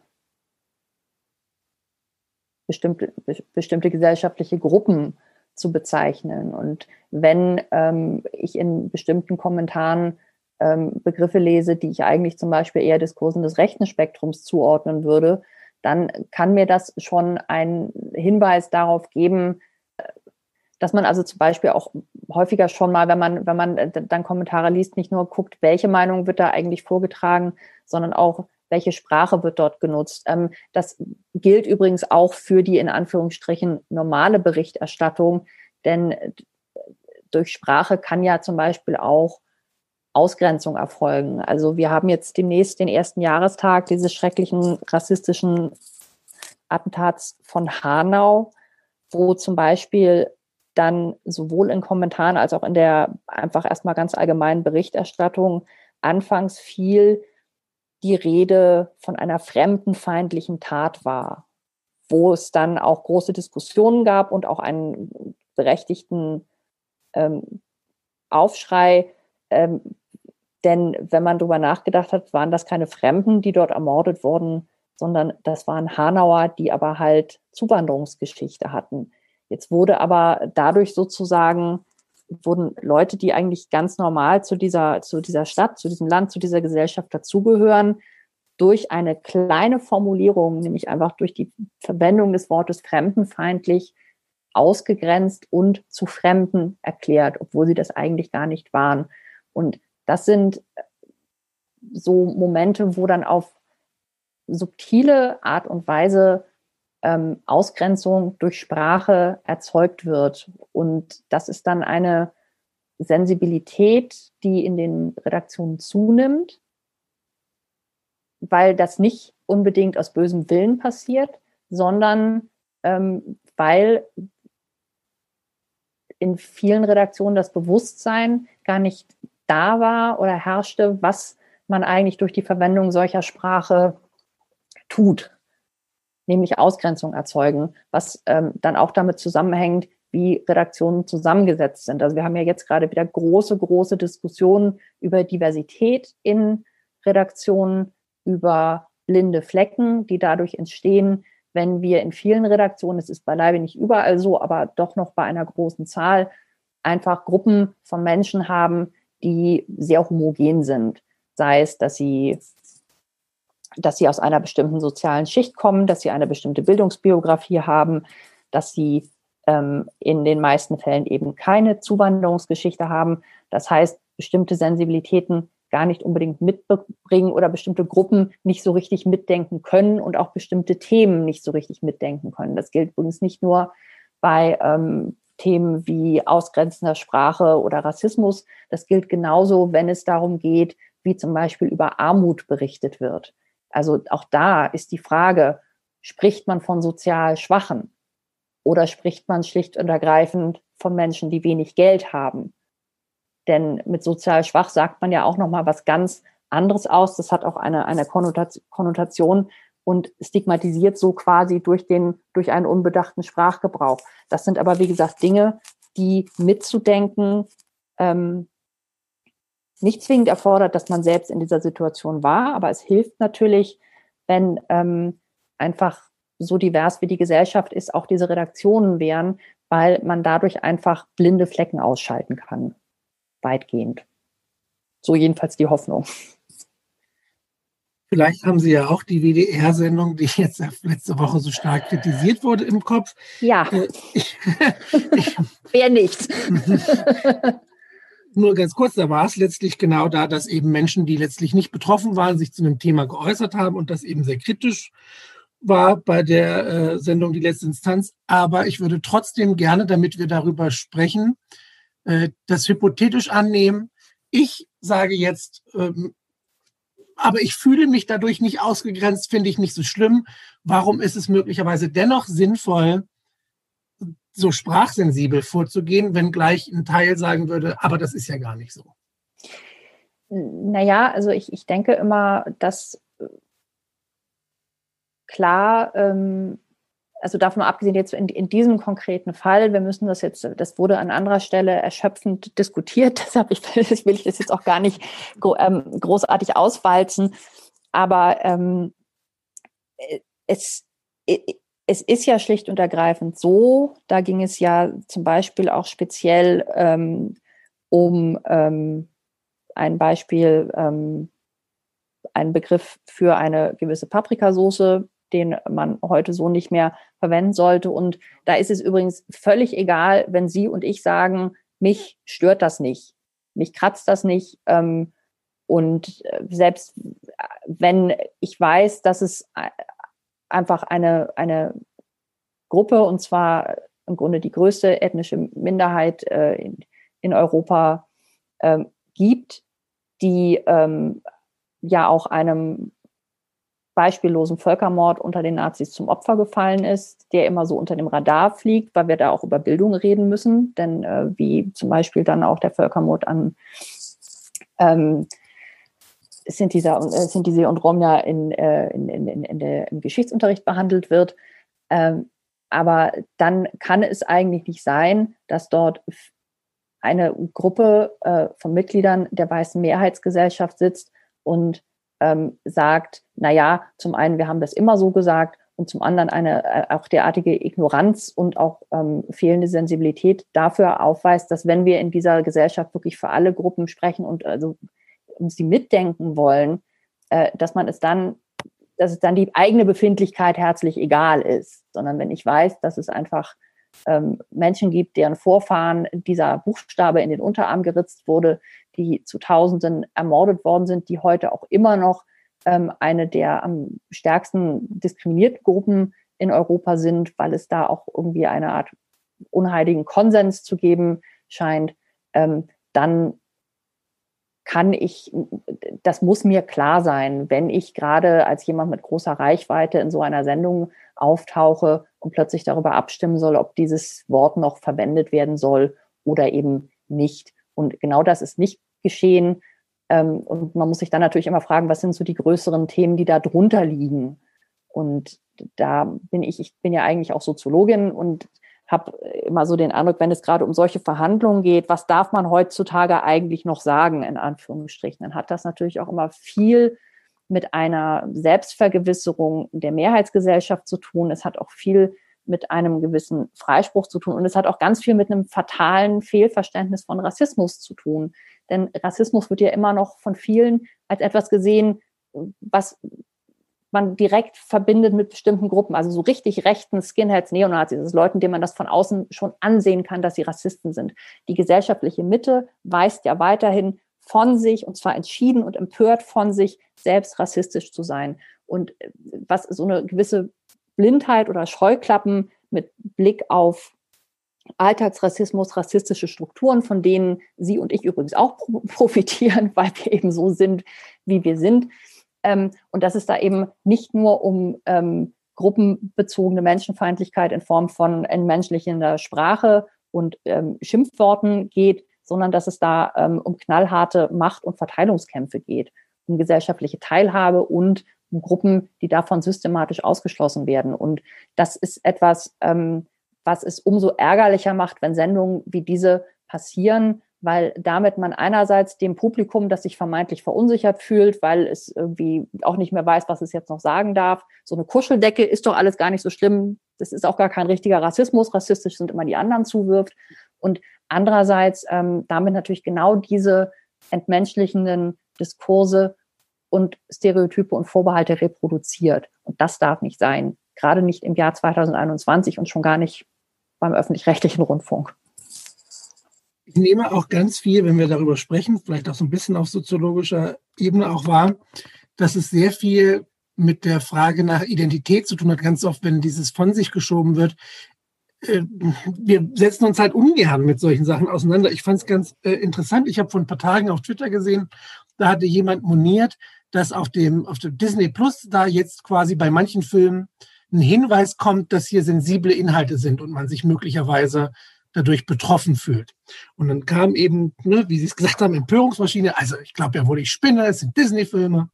bestimmte, bestimmte gesellschaftliche Gruppen zu bezeichnen. Und wenn ähm, ich in bestimmten Kommentaren ähm, Begriffe lese, die ich eigentlich zum Beispiel eher Diskursen des rechten Spektrums zuordnen würde, dann kann mir das schon einen Hinweis darauf geben, dass man also zum Beispiel auch häufiger schon mal, wenn man, wenn man äh, dann Kommentare liest, nicht nur guckt, welche Meinung wird da eigentlich vorgetragen, sondern auch, welche Sprache wird dort genutzt. Ähm, das gilt übrigens auch für die in Anführungsstrichen normale Berichterstattung, denn durch Sprache kann ja zum Beispiel auch Ausgrenzung erfolgen. Also wir haben jetzt demnächst den ersten Jahrestag dieses schrecklichen rassistischen Attentats von Hanau, wo zum Beispiel dann sowohl in Kommentaren als auch in der einfach erstmal ganz allgemeinen Berichterstattung anfangs viel die Rede von einer fremdenfeindlichen Tat war, wo es dann auch große Diskussionen gab und auch einen berechtigten ähm, Aufschrei, ähm, denn wenn man darüber nachgedacht hat, waren das keine Fremden, die dort ermordet wurden, sondern das waren Hanauer, die aber halt Zuwanderungsgeschichte hatten. Jetzt wurde aber dadurch sozusagen, wurden Leute, die eigentlich ganz normal zu dieser, zu dieser Stadt, zu diesem Land, zu dieser Gesellschaft dazugehören, durch eine kleine Formulierung, nämlich einfach durch die Verwendung des Wortes fremdenfeindlich, ausgegrenzt und zu Fremden erklärt, obwohl sie das eigentlich gar nicht waren. Und das sind so Momente, wo dann auf subtile Art und Weise ähm, Ausgrenzung durch Sprache erzeugt wird. Und das ist dann eine Sensibilität, die in den Redaktionen zunimmt, weil das nicht unbedingt aus bösem Willen passiert, sondern ähm, weil in vielen Redaktionen das Bewusstsein gar nicht da war oder herrschte, was man eigentlich durch die Verwendung solcher Sprache tut, nämlich Ausgrenzung erzeugen, was ähm, dann auch damit zusammenhängt, wie Redaktionen zusammengesetzt sind. Also wir haben ja jetzt gerade wieder große, große Diskussionen über Diversität in Redaktionen, über blinde Flecken, die dadurch entstehen, wenn wir in vielen Redaktionen, es ist beileibe nicht überall so, aber doch noch bei einer großen Zahl, einfach Gruppen von Menschen haben, die sehr homogen sind. Sei es, dass sie, dass sie aus einer bestimmten sozialen Schicht kommen, dass sie eine bestimmte Bildungsbiografie haben, dass sie ähm, in den meisten Fällen eben keine Zuwanderungsgeschichte haben. Das heißt, bestimmte Sensibilitäten gar nicht unbedingt mitbringen oder bestimmte Gruppen nicht so richtig mitdenken können und auch bestimmte Themen nicht so richtig mitdenken können. Das gilt übrigens nicht nur bei ähm, Themen wie ausgrenzender Sprache oder Rassismus. Das gilt genauso, wenn es darum geht, wie zum Beispiel über Armut berichtet wird. Also auch da ist die Frage, spricht man von sozial Schwachen oder spricht man schlicht und ergreifend von Menschen, die wenig Geld haben? Denn mit sozial schwach sagt man ja auch noch mal was ganz anderes aus. Das hat auch eine, eine Konnotation und stigmatisiert so quasi durch den, durch einen unbedachten Sprachgebrauch. Das sind aber, wie gesagt, Dinge, die mitzudenken, ähm, nicht zwingend erfordert, dass man selbst in dieser Situation war, aber es hilft natürlich, wenn ähm, einfach so divers wie die Gesellschaft ist, auch diese Redaktionen wären, weil man dadurch einfach blinde Flecken ausschalten kann weitgehend. So jedenfalls die Hoffnung. Vielleicht haben Sie ja auch die WDR-Sendung, die jetzt letzte Woche so stark kritisiert wurde, im Kopf. Ja. Äh, ich, ich, Wer nicht? Nur ganz kurz, da war es letztlich genau da, dass eben Menschen, die letztlich nicht betroffen waren, sich zu einem Thema geäußert haben und das eben sehr kritisch war bei der äh, Sendung Die letzte Instanz. Aber ich würde trotzdem gerne, damit wir darüber sprechen, äh, das hypothetisch annehmen. Ich sage jetzt, ähm, aber ich fühle mich dadurch nicht ausgegrenzt, finde ich nicht so schlimm. Warum ist es möglicherweise dennoch sinnvoll, so sprachsensibel vorzugehen, wenn gleich ein Teil sagen würde, aber das ist ja gar nicht so? Naja, also ich, ich denke immer, dass äh, klar ähm, also davon abgesehen jetzt in, in, diesem konkreten Fall, wir müssen das jetzt, das wurde an anderer Stelle erschöpfend diskutiert, deshalb ich, will ich das jetzt auch gar nicht ähm, großartig auswalzen, aber ähm, es, es ist ja schlicht und ergreifend so, da ging es ja zum Beispiel auch speziell ähm, um ähm, ein Beispiel, ähm, einen Begriff für eine gewisse Paprikasauce, den man heute so nicht mehr verwenden sollte. Und da ist es übrigens völlig egal, wenn Sie und ich sagen, mich stört das nicht, mich kratzt das nicht. Ähm, und äh, selbst äh, wenn ich weiß, dass es äh, einfach eine, eine Gruppe, und zwar im Grunde die größte ethnische Minderheit äh, in, in Europa ähm, gibt, die ähm, ja auch einem beispiellosen Völkermord unter den Nazis zum Opfer gefallen ist, der immer so unter dem Radar fliegt, weil wir da auch über Bildung reden müssen. Denn äh, wie zum Beispiel dann auch der Völkermord an ähm, Sinti äh, und Romja äh, in, in, in, in der, im Geschichtsunterricht behandelt wird. Ähm, aber dann kann es eigentlich nicht sein, dass dort eine Gruppe äh, von Mitgliedern der weißen Mehrheitsgesellschaft sitzt und ähm, sagt, na ja, zum einen, wir haben das immer so gesagt und zum anderen eine äh, auch derartige Ignoranz und auch ähm, fehlende Sensibilität dafür aufweist, dass wenn wir in dieser Gesellschaft wirklich für alle Gruppen sprechen und also uns die mitdenken wollen, äh, dass man es dann, dass es dann die eigene Befindlichkeit herzlich egal ist, sondern wenn ich weiß, dass es einfach ähm, Menschen gibt, deren Vorfahren dieser Buchstabe in den Unterarm geritzt wurde, die zu Tausenden ermordet worden sind, die heute auch immer noch ähm, eine der am stärksten diskriminierten Gruppen in Europa sind, weil es da auch irgendwie eine Art unheiligen Konsens zu geben scheint. Ähm, dann kann ich, das muss mir klar sein, wenn ich gerade als jemand mit großer Reichweite in so einer Sendung auftauche und plötzlich darüber abstimmen soll, ob dieses Wort noch verwendet werden soll oder eben nicht. Und genau das ist nicht geschehen. Ähm, und man muss sich dann natürlich immer fragen, was sind so die größeren Themen, die da drunter liegen? Und da bin ich, ich bin ja eigentlich auch Soziologin und habe immer so den Eindruck, wenn es gerade um solche Verhandlungen geht, was darf man heutzutage eigentlich noch sagen, in Anführungsstrichen, dann hat das natürlich auch immer viel mit einer Selbstvergewisserung der Mehrheitsgesellschaft zu tun. Es hat auch viel mit einem gewissen Freispruch zu tun und es hat auch ganz viel mit einem fatalen Fehlverständnis von Rassismus zu tun. Denn Rassismus wird ja immer noch von vielen als etwas gesehen, was man direkt verbindet mit bestimmten Gruppen, also so richtig rechten Skinheads, Neonazis, also Leuten, denen man das von außen schon ansehen kann, dass sie Rassisten sind. Die gesellschaftliche Mitte weist ja weiterhin von sich, und zwar entschieden und empört von sich, selbst rassistisch zu sein. Und äh, was so eine gewisse Blindheit oder Scheuklappen mit Blick auf Alltagsrassismus, rassistische Strukturen, von denen Sie und ich übrigens auch profitieren, weil wir eben so sind, wie wir sind, ähm, und dass es da eben nicht nur um ähm, gruppenbezogene Menschenfeindlichkeit in Form von entmenschlichender Sprache und ähm, Schimpfworten geht, sondern dass es da ähm, um knallharte Macht- und Verteilungskämpfe geht, um gesellschaftliche Teilhabe und um Gruppen, die davon systematisch ausgeschlossen werden. Und das ist etwas, ähm, was es umso ärgerlicher macht, wenn Sendungen wie diese passieren, weil damit man einerseits dem Publikum, das sich vermeintlich verunsichert fühlt, weil es irgendwie auch nicht mehr weiß, was es jetzt noch sagen darf, so eine Kuscheldecke ist doch alles gar nicht so schlimm, das ist auch gar kein richtiger Rassismus, rassistisch sind immer die anderen zuwirft. Und andererseits ähm, damit natürlich genau diese entmenschlichenden Diskurse und Stereotype und Vorbehalte reproduziert. Und das darf nicht sein, gerade nicht im Jahr 2021 und schon gar nicht beim öffentlich-rechtlichen Rundfunk ich nehme auch ganz viel, wenn wir darüber sprechen, vielleicht auch so ein bisschen auf soziologischer Ebene auch wahr, dass es sehr viel mit der Frage nach Identität zu tun hat. Ganz oft, wenn dieses von sich geschoben wird, äh, wir setzen uns halt ungern mit solchen Sachen auseinander. Ich fand es ganz äh, interessant. Ich habe vor ein paar Tagen auf Twitter gesehen, da hatte jemand moniert, dass auf dem, auf dem Disney Plus da jetzt quasi bei manchen Filmen ein Hinweis kommt, dass hier sensible Inhalte sind und man sich möglicherweise dadurch betroffen fühlt. Und dann kam eben, ne, wie Sie es gesagt haben, Empörungsmaschine. Also ich glaube ja wohl, ich spinne, es sind Disney-Filme.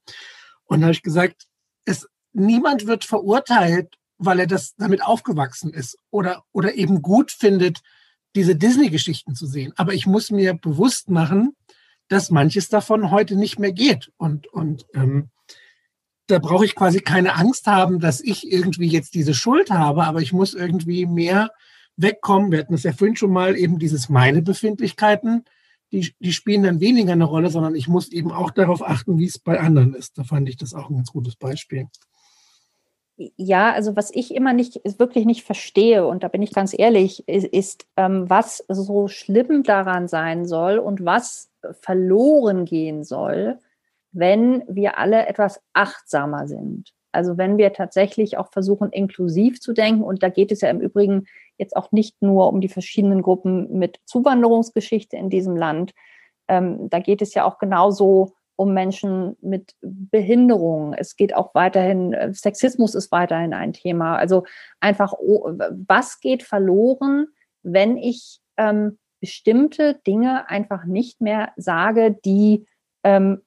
Und da habe ich gesagt, es, niemand wird verurteilt, weil er das damit aufgewachsen ist oder, oder eben gut findet, diese Disney-Geschichten zu sehen. Aber ich muss mir bewusst machen, dass manches davon heute nicht mehr geht. Und, und ähm, da brauche ich quasi keine Angst haben, dass ich irgendwie jetzt diese Schuld habe, aber ich muss irgendwie mehr wegkommen. Wir hatten es ja vorhin schon mal, eben dieses meine Befindlichkeiten, die, die spielen dann weniger eine Rolle, sondern ich muss eben auch darauf achten, wie es bei anderen ist. Da fand ich das auch ein ganz gutes Beispiel. Ja, also was ich immer nicht, wirklich nicht verstehe, und da bin ich ganz ehrlich, ist, ist ähm, was so schlimm daran sein soll und was verloren gehen soll, wenn wir alle etwas achtsamer sind. Also wenn wir tatsächlich auch versuchen, inklusiv zu denken, und da geht es ja im Übrigen jetzt auch nicht nur um die verschiedenen Gruppen mit Zuwanderungsgeschichte in diesem Land. Ähm, da geht es ja auch genauso um Menschen mit Behinderung. Es geht auch weiterhin, äh, Sexismus ist weiterhin ein Thema. Also einfach, was geht verloren, wenn ich ähm, bestimmte Dinge einfach nicht mehr sage, die ähm,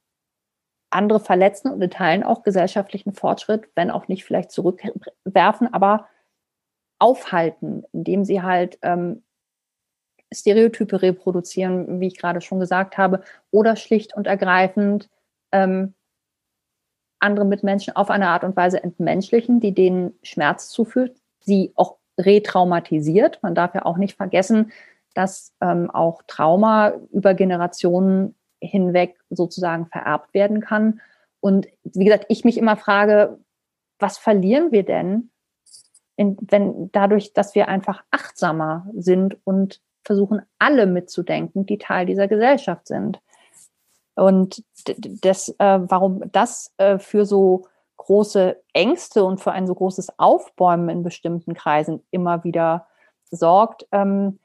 andere verletzen und in Teilen auch gesellschaftlichen Fortschritt, wenn auch nicht vielleicht zurückwerfen, aber aufhalten, indem sie halt ähm, Stereotype reproduzieren, wie ich gerade schon gesagt habe, oder schlicht und ergreifend ähm, andere Mitmenschen auf eine Art und Weise entmenschlichen, die denen Schmerz zufügt, sie auch retraumatisiert. Man darf ja auch nicht vergessen, dass ähm, auch Trauma über Generationen hinweg sozusagen vererbt werden kann. Und wie gesagt, ich mich immer frage, was verlieren wir denn, in, wenn dadurch, dass wir einfach achtsamer sind und versuchen, alle mitzudenken, die Teil dieser Gesellschaft sind. Und das, äh, warum das äh, für so große Ängste und für ein so großes Aufbäumen in bestimmten Kreisen immer wieder sorgt, ähm,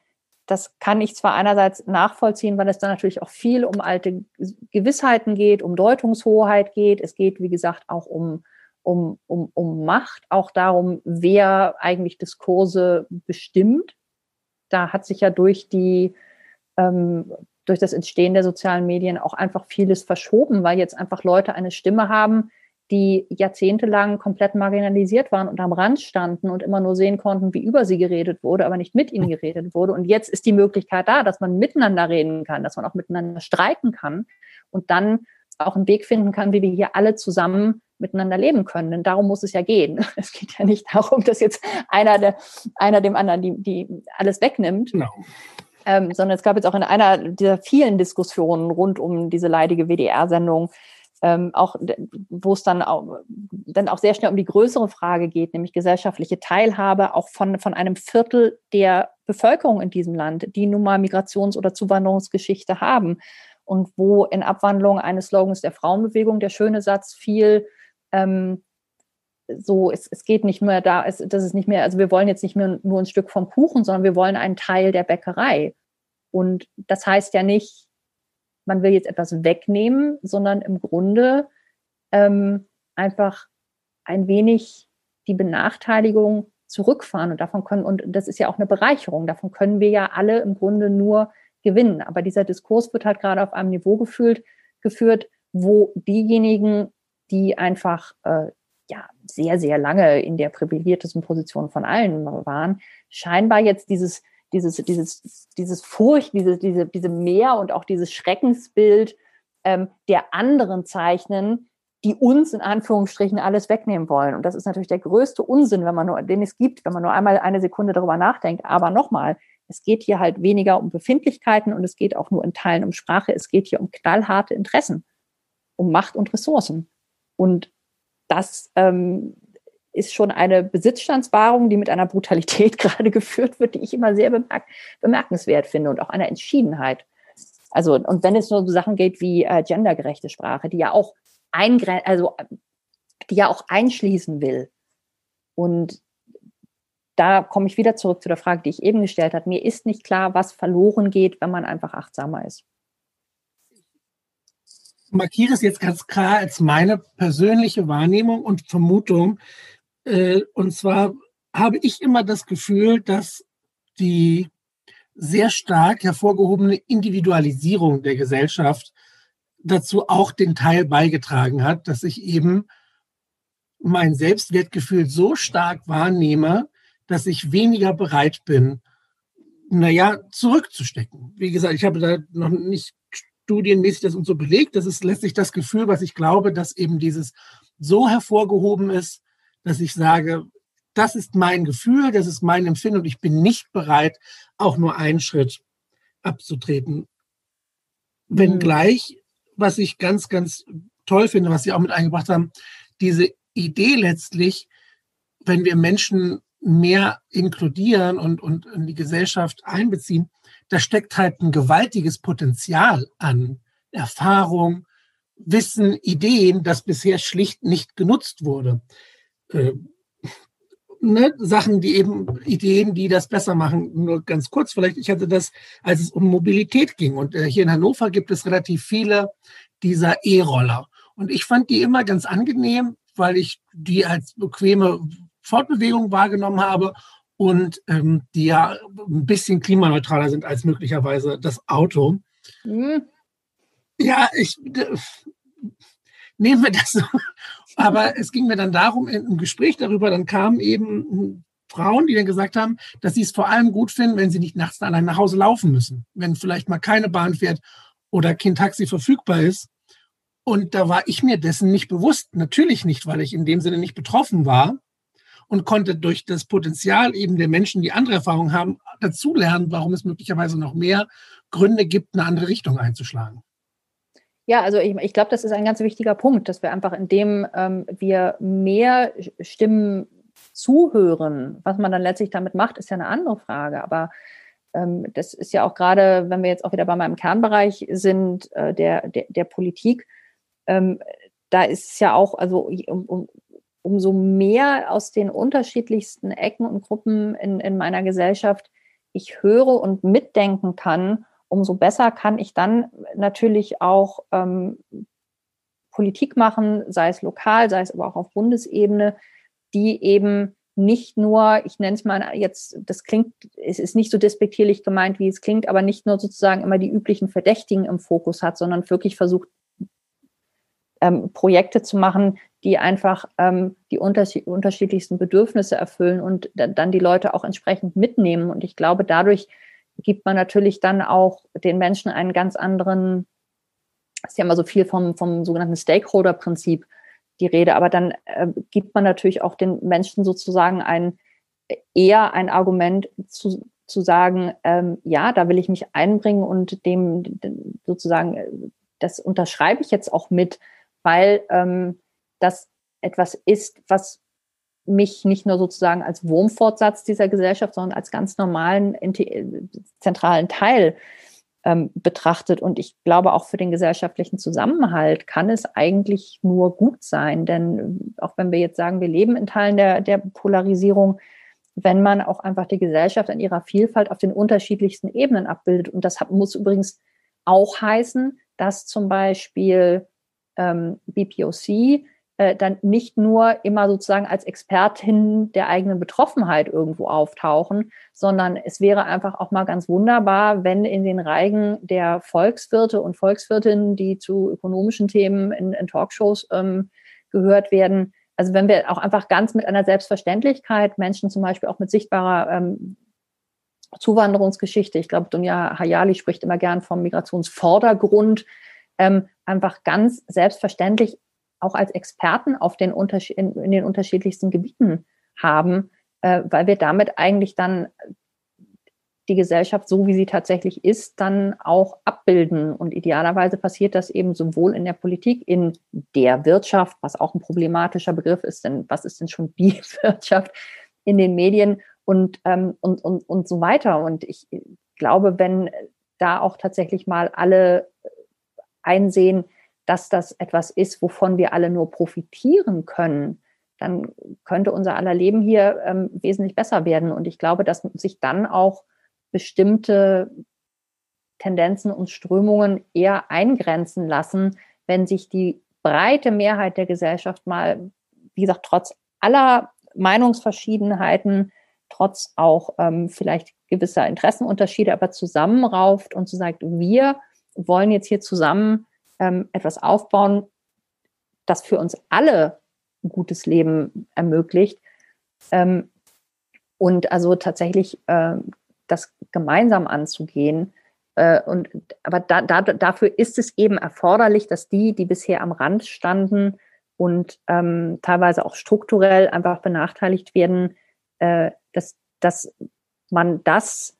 das kann ich zwar einerseits nachvollziehen, weil es dann natürlich auch viel um alte Gewissheiten geht, um Deutungshoheit geht. Es geht, wie gesagt, auch um, um, um, um Macht, auch darum, wer eigentlich Diskurse bestimmt. Da hat sich ja durch die ähm, durch das Entstehen der sozialen Medien auch einfach vieles verschoben, weil jetzt einfach Leute eine Stimme haben, die jahrzehntelang komplett marginalisiert waren und am Rand standen und immer nur sehen konnten, wie über sie geredet wurde, aber nicht mit ihnen geredet wurde. Und jetzt ist die Möglichkeit da, dass man miteinander reden kann, dass man auch miteinander streiten kann und dann auch einen Weg finden kann, wie wir hier alle zusammen miteinander leben können. Denn darum muss es ja gehen. Es geht ja nicht darum, dass jetzt einer, der, einer dem anderen die, die alles wegnimmt. Genau. Ähm, sondern es gab jetzt auch in einer dieser vielen Diskussionen rund um diese leidige WDR-Sendung ähm, auch, wo es dann auch, dann auch sehr schnell um die größere Frage geht, nämlich gesellschaftliche Teilhabe auch von, von einem Viertel der Bevölkerung in diesem Land, die nun mal Migrations- oder Zuwanderungsgeschichte haben. Und wo in Abwandlung eines Slogans der Frauenbewegung der schöne Satz fiel, ähm, so, es, es geht nicht mehr da, es, das ist nicht mehr, also wir wollen jetzt nicht mehr nur ein Stück vom Kuchen, sondern wir wollen einen Teil der Bäckerei. Und das heißt ja nicht, man will jetzt etwas wegnehmen, sondern im Grunde ähm, einfach ein wenig die Benachteiligung zurückfahren. Und davon können, und das ist ja auch eine Bereicherung, davon können wir ja alle im Grunde nur gewinnen. Aber dieser Diskurs wird halt gerade auf einem Niveau gefühlt, geführt, wo diejenigen, die einfach äh, ja sehr, sehr lange in der privilegiertesten Position von allen waren, scheinbar jetzt dieses dieses, dieses, dieses Furcht, diese, diese, diese Mehr und auch dieses Schreckensbild ähm, der anderen zeichnen, die uns in Anführungsstrichen alles wegnehmen wollen. Und das ist natürlich der größte Unsinn, wenn man nur, den es gibt, wenn man nur einmal eine Sekunde darüber nachdenkt. Aber nochmal, es geht hier halt weniger um Befindlichkeiten und es geht auch nur in Teilen um Sprache. Es geht hier um knallharte Interessen, um Macht und Ressourcen. Und das ähm, ist schon eine Besitzstandswahrung, die mit einer Brutalität gerade geführt wird, die ich immer sehr bemerk bemerkenswert finde und auch einer Entschiedenheit. Also, und wenn es nur so Sachen geht wie äh, gendergerechte Sprache, die ja auch also die ja auch einschließen will. Und da komme ich wieder zurück zu der Frage, die ich eben gestellt habe. Mir ist nicht klar, was verloren geht, wenn man einfach achtsamer ist. Ich markiere es jetzt ganz klar als meine persönliche Wahrnehmung und Vermutung, und zwar habe ich immer das Gefühl, dass die sehr stark hervorgehobene Individualisierung der Gesellschaft dazu auch den Teil beigetragen hat, dass ich eben mein Selbstwertgefühl so stark wahrnehme, dass ich weniger bereit bin, naja, zurückzustecken. Wie gesagt, ich habe da noch nicht studienmäßig das und so belegt. Das ist letztlich das Gefühl, was ich glaube, dass eben dieses so hervorgehoben ist, dass ich sage, das ist mein Gefühl, das ist mein Empfinden und ich bin nicht bereit, auch nur einen Schritt abzutreten. Wenngleich, was ich ganz, ganz toll finde, was Sie auch mit eingebracht haben, diese Idee letztlich, wenn wir Menschen mehr inkludieren und, und in die Gesellschaft einbeziehen, da steckt halt ein gewaltiges Potenzial an Erfahrung, Wissen, Ideen, das bisher schlicht nicht genutzt wurde äh, ne, Sachen, die eben Ideen, die das besser machen. Nur ganz kurz, vielleicht, ich hatte das, als es um Mobilität ging. Und äh, hier in Hannover gibt es relativ viele dieser E-Roller. Und ich fand die immer ganz angenehm, weil ich die als bequeme Fortbewegung wahrgenommen habe und ähm, die ja ein bisschen klimaneutraler sind als möglicherweise das Auto. Mhm. Ja, ich nehmen wir das so. Aber es ging mir dann darum, im Gespräch darüber, dann kamen eben Frauen, die dann gesagt haben, dass sie es vor allem gut finden, wenn sie nicht nachts allein nach Hause laufen müssen, wenn vielleicht mal keine Bahn fährt oder kein Taxi verfügbar ist. Und da war ich mir dessen nicht bewusst, natürlich nicht, weil ich in dem Sinne nicht betroffen war und konnte durch das Potenzial eben der Menschen, die andere Erfahrungen haben, dazulernen, warum es möglicherweise noch mehr Gründe gibt, eine andere Richtung einzuschlagen. Ja, also ich, ich glaube, das ist ein ganz wichtiger Punkt, dass wir einfach, indem ähm, wir mehr Stimmen zuhören, was man dann letztlich damit macht, ist ja eine andere Frage. Aber ähm, das ist ja auch gerade, wenn wir jetzt auch wieder bei meinem Kernbereich sind, äh, der, der, der Politik, ähm, da ist es ja auch, also um, um, umso mehr aus den unterschiedlichsten Ecken und Gruppen in, in meiner Gesellschaft ich höre und mitdenken kann, umso besser kann ich dann natürlich auch ähm, Politik machen, sei es lokal, sei es aber auch auf Bundesebene, die eben nicht nur, ich nenne es mal jetzt, das klingt, es ist nicht so despektierlich gemeint, wie es klingt, aber nicht nur sozusagen immer die üblichen Verdächtigen im Fokus hat, sondern wirklich versucht, ähm, Projekte zu machen, die einfach ähm, die unterschied unterschiedlichsten Bedürfnisse erfüllen und dann die Leute auch entsprechend mitnehmen. Und ich glaube, dadurch gibt man natürlich dann auch den Menschen einen ganz anderen, ist ja immer so viel vom, vom sogenannten Stakeholder-Prinzip die Rede, aber dann äh, gibt man natürlich auch den Menschen sozusagen ein eher ein Argument zu, zu sagen, ähm, ja, da will ich mich einbringen und dem sozusagen, äh, das unterschreibe ich jetzt auch mit, weil ähm, das etwas ist, was mich nicht nur sozusagen als Wurmfortsatz dieser Gesellschaft, sondern als ganz normalen zentralen Teil ähm, betrachtet. Und ich glaube, auch für den gesellschaftlichen Zusammenhalt kann es eigentlich nur gut sein. Denn auch wenn wir jetzt sagen, wir leben in Teilen der, der Polarisierung, wenn man auch einfach die Gesellschaft in ihrer Vielfalt auf den unterschiedlichsten Ebenen abbildet. Und das muss übrigens auch heißen, dass zum Beispiel ähm, BPOC äh, dann nicht nur immer sozusagen als Expertin der eigenen Betroffenheit irgendwo auftauchen, sondern es wäre einfach auch mal ganz wunderbar, wenn in den Reigen der Volkswirte und Volkswirtinnen, die zu ökonomischen Themen in, in Talkshows ähm, gehört werden, also wenn wir auch einfach ganz mit einer Selbstverständlichkeit Menschen zum Beispiel auch mit sichtbarer ähm, Zuwanderungsgeschichte, ich glaube, Dunja Hayali spricht immer gern vom Migrationsvordergrund, ähm, einfach ganz selbstverständlich auch als Experten auf den Unterschied, in, in den unterschiedlichsten Gebieten haben, äh, weil wir damit eigentlich dann die Gesellschaft so, wie sie tatsächlich ist, dann auch abbilden. Und idealerweise passiert das eben sowohl in der Politik, in der Wirtschaft, was auch ein problematischer Begriff ist, denn was ist denn schon die Wirtschaft, in den Medien und, ähm, und, und, und so weiter. Und ich glaube, wenn da auch tatsächlich mal alle einsehen, dass das etwas ist, wovon wir alle nur profitieren können, dann könnte unser aller Leben hier ähm, wesentlich besser werden. Und ich glaube, dass sich dann auch bestimmte Tendenzen und Strömungen eher eingrenzen lassen, wenn sich die breite Mehrheit der Gesellschaft mal, wie gesagt, trotz aller Meinungsverschiedenheiten, trotz auch ähm, vielleicht gewisser Interessenunterschiede, aber zusammenrauft und so sagt, wir wollen jetzt hier zusammen ähm, etwas aufbauen, das für uns alle ein gutes Leben ermöglicht. Ähm, und also tatsächlich äh, das gemeinsam anzugehen. Äh, und, aber da, da, dafür ist es eben erforderlich, dass die, die bisher am Rand standen und ähm, teilweise auch strukturell einfach benachteiligt werden, äh, dass, dass man das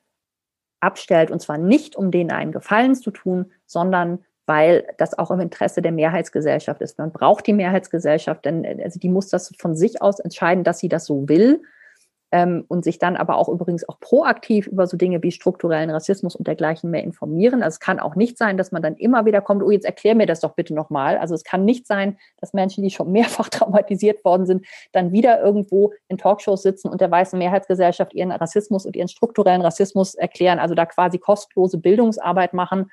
abstellt. Und zwar nicht, um denen einen Gefallen zu tun, sondern weil das auch im Interesse der Mehrheitsgesellschaft ist. Man braucht die Mehrheitsgesellschaft, denn also die muss das von sich aus entscheiden, dass sie das so will ähm, und sich dann aber auch übrigens auch proaktiv über so Dinge wie strukturellen Rassismus und dergleichen mehr informieren. Also es kann auch nicht sein, dass man dann immer wieder kommt, oh, jetzt erklär mir das doch bitte nochmal. Also es kann nicht sein, dass Menschen, die schon mehrfach traumatisiert worden sind, dann wieder irgendwo in Talkshows sitzen und der weißen Mehrheitsgesellschaft ihren Rassismus und ihren strukturellen Rassismus erklären, also da quasi kostenlose Bildungsarbeit machen.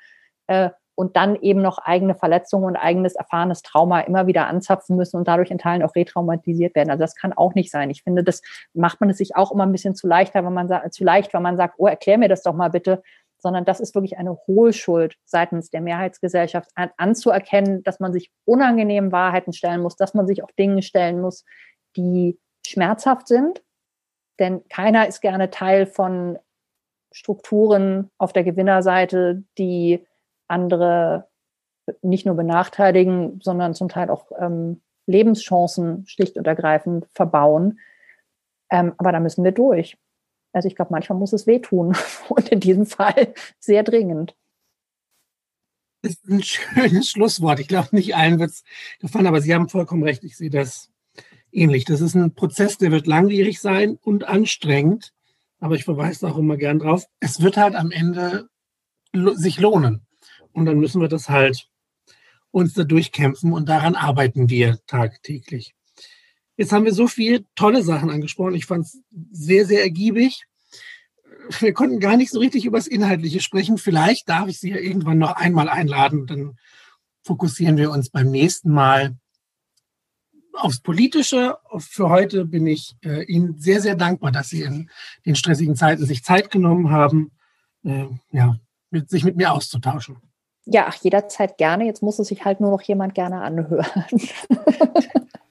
Äh, und dann eben noch eigene Verletzungen und eigenes erfahrenes Trauma immer wieder anzapfen müssen und dadurch in Teilen auch retraumatisiert werden. Also das kann auch nicht sein. Ich finde, das macht man es sich auch immer ein bisschen zu leichter, wenn man sagt, zu leicht, wenn man sagt, oh, erklär mir das doch mal bitte, sondern das ist wirklich eine Hohlschuld seitens der Mehrheitsgesellschaft an, anzuerkennen, dass man sich unangenehmen Wahrheiten stellen muss, dass man sich auch Dinge stellen muss, die schmerzhaft sind. Denn keiner ist gerne Teil von Strukturen auf der Gewinnerseite, die andere nicht nur benachteiligen, sondern zum Teil auch ähm, Lebenschancen schlicht und ergreifend verbauen. Ähm, aber da müssen wir durch. Also ich glaube, manchmal muss es wehtun und in diesem Fall sehr dringend. Das ist ein schönes Schlusswort. Ich glaube, nicht allen wird es gefallen, aber Sie haben vollkommen recht. Ich sehe das ähnlich. Das ist ein Prozess, der wird langwierig sein und anstrengend. Aber ich verweise auch immer gern drauf. Es wird halt am Ende sich lohnen. Und dann müssen wir das halt uns da durchkämpfen und daran arbeiten wir tagtäglich. Jetzt haben wir so viele tolle Sachen angesprochen. Ich fand es sehr, sehr ergiebig. wir konnten gar nicht so richtig über das Inhaltliche sprechen. Vielleicht darf ich Sie ja irgendwann noch einmal einladen. Dann fokussieren wir uns beim nächsten Mal aufs Politische. Für heute bin ich äh, Ihnen sehr, sehr dankbar, dass Sie in den stressigen Zeiten sich Zeit genommen haben, äh, ja, mit, sich mit mir auszutauschen. Ja, ach, jederzeit gerne. Jetzt muss es sich halt nur noch jemand gerne anhören.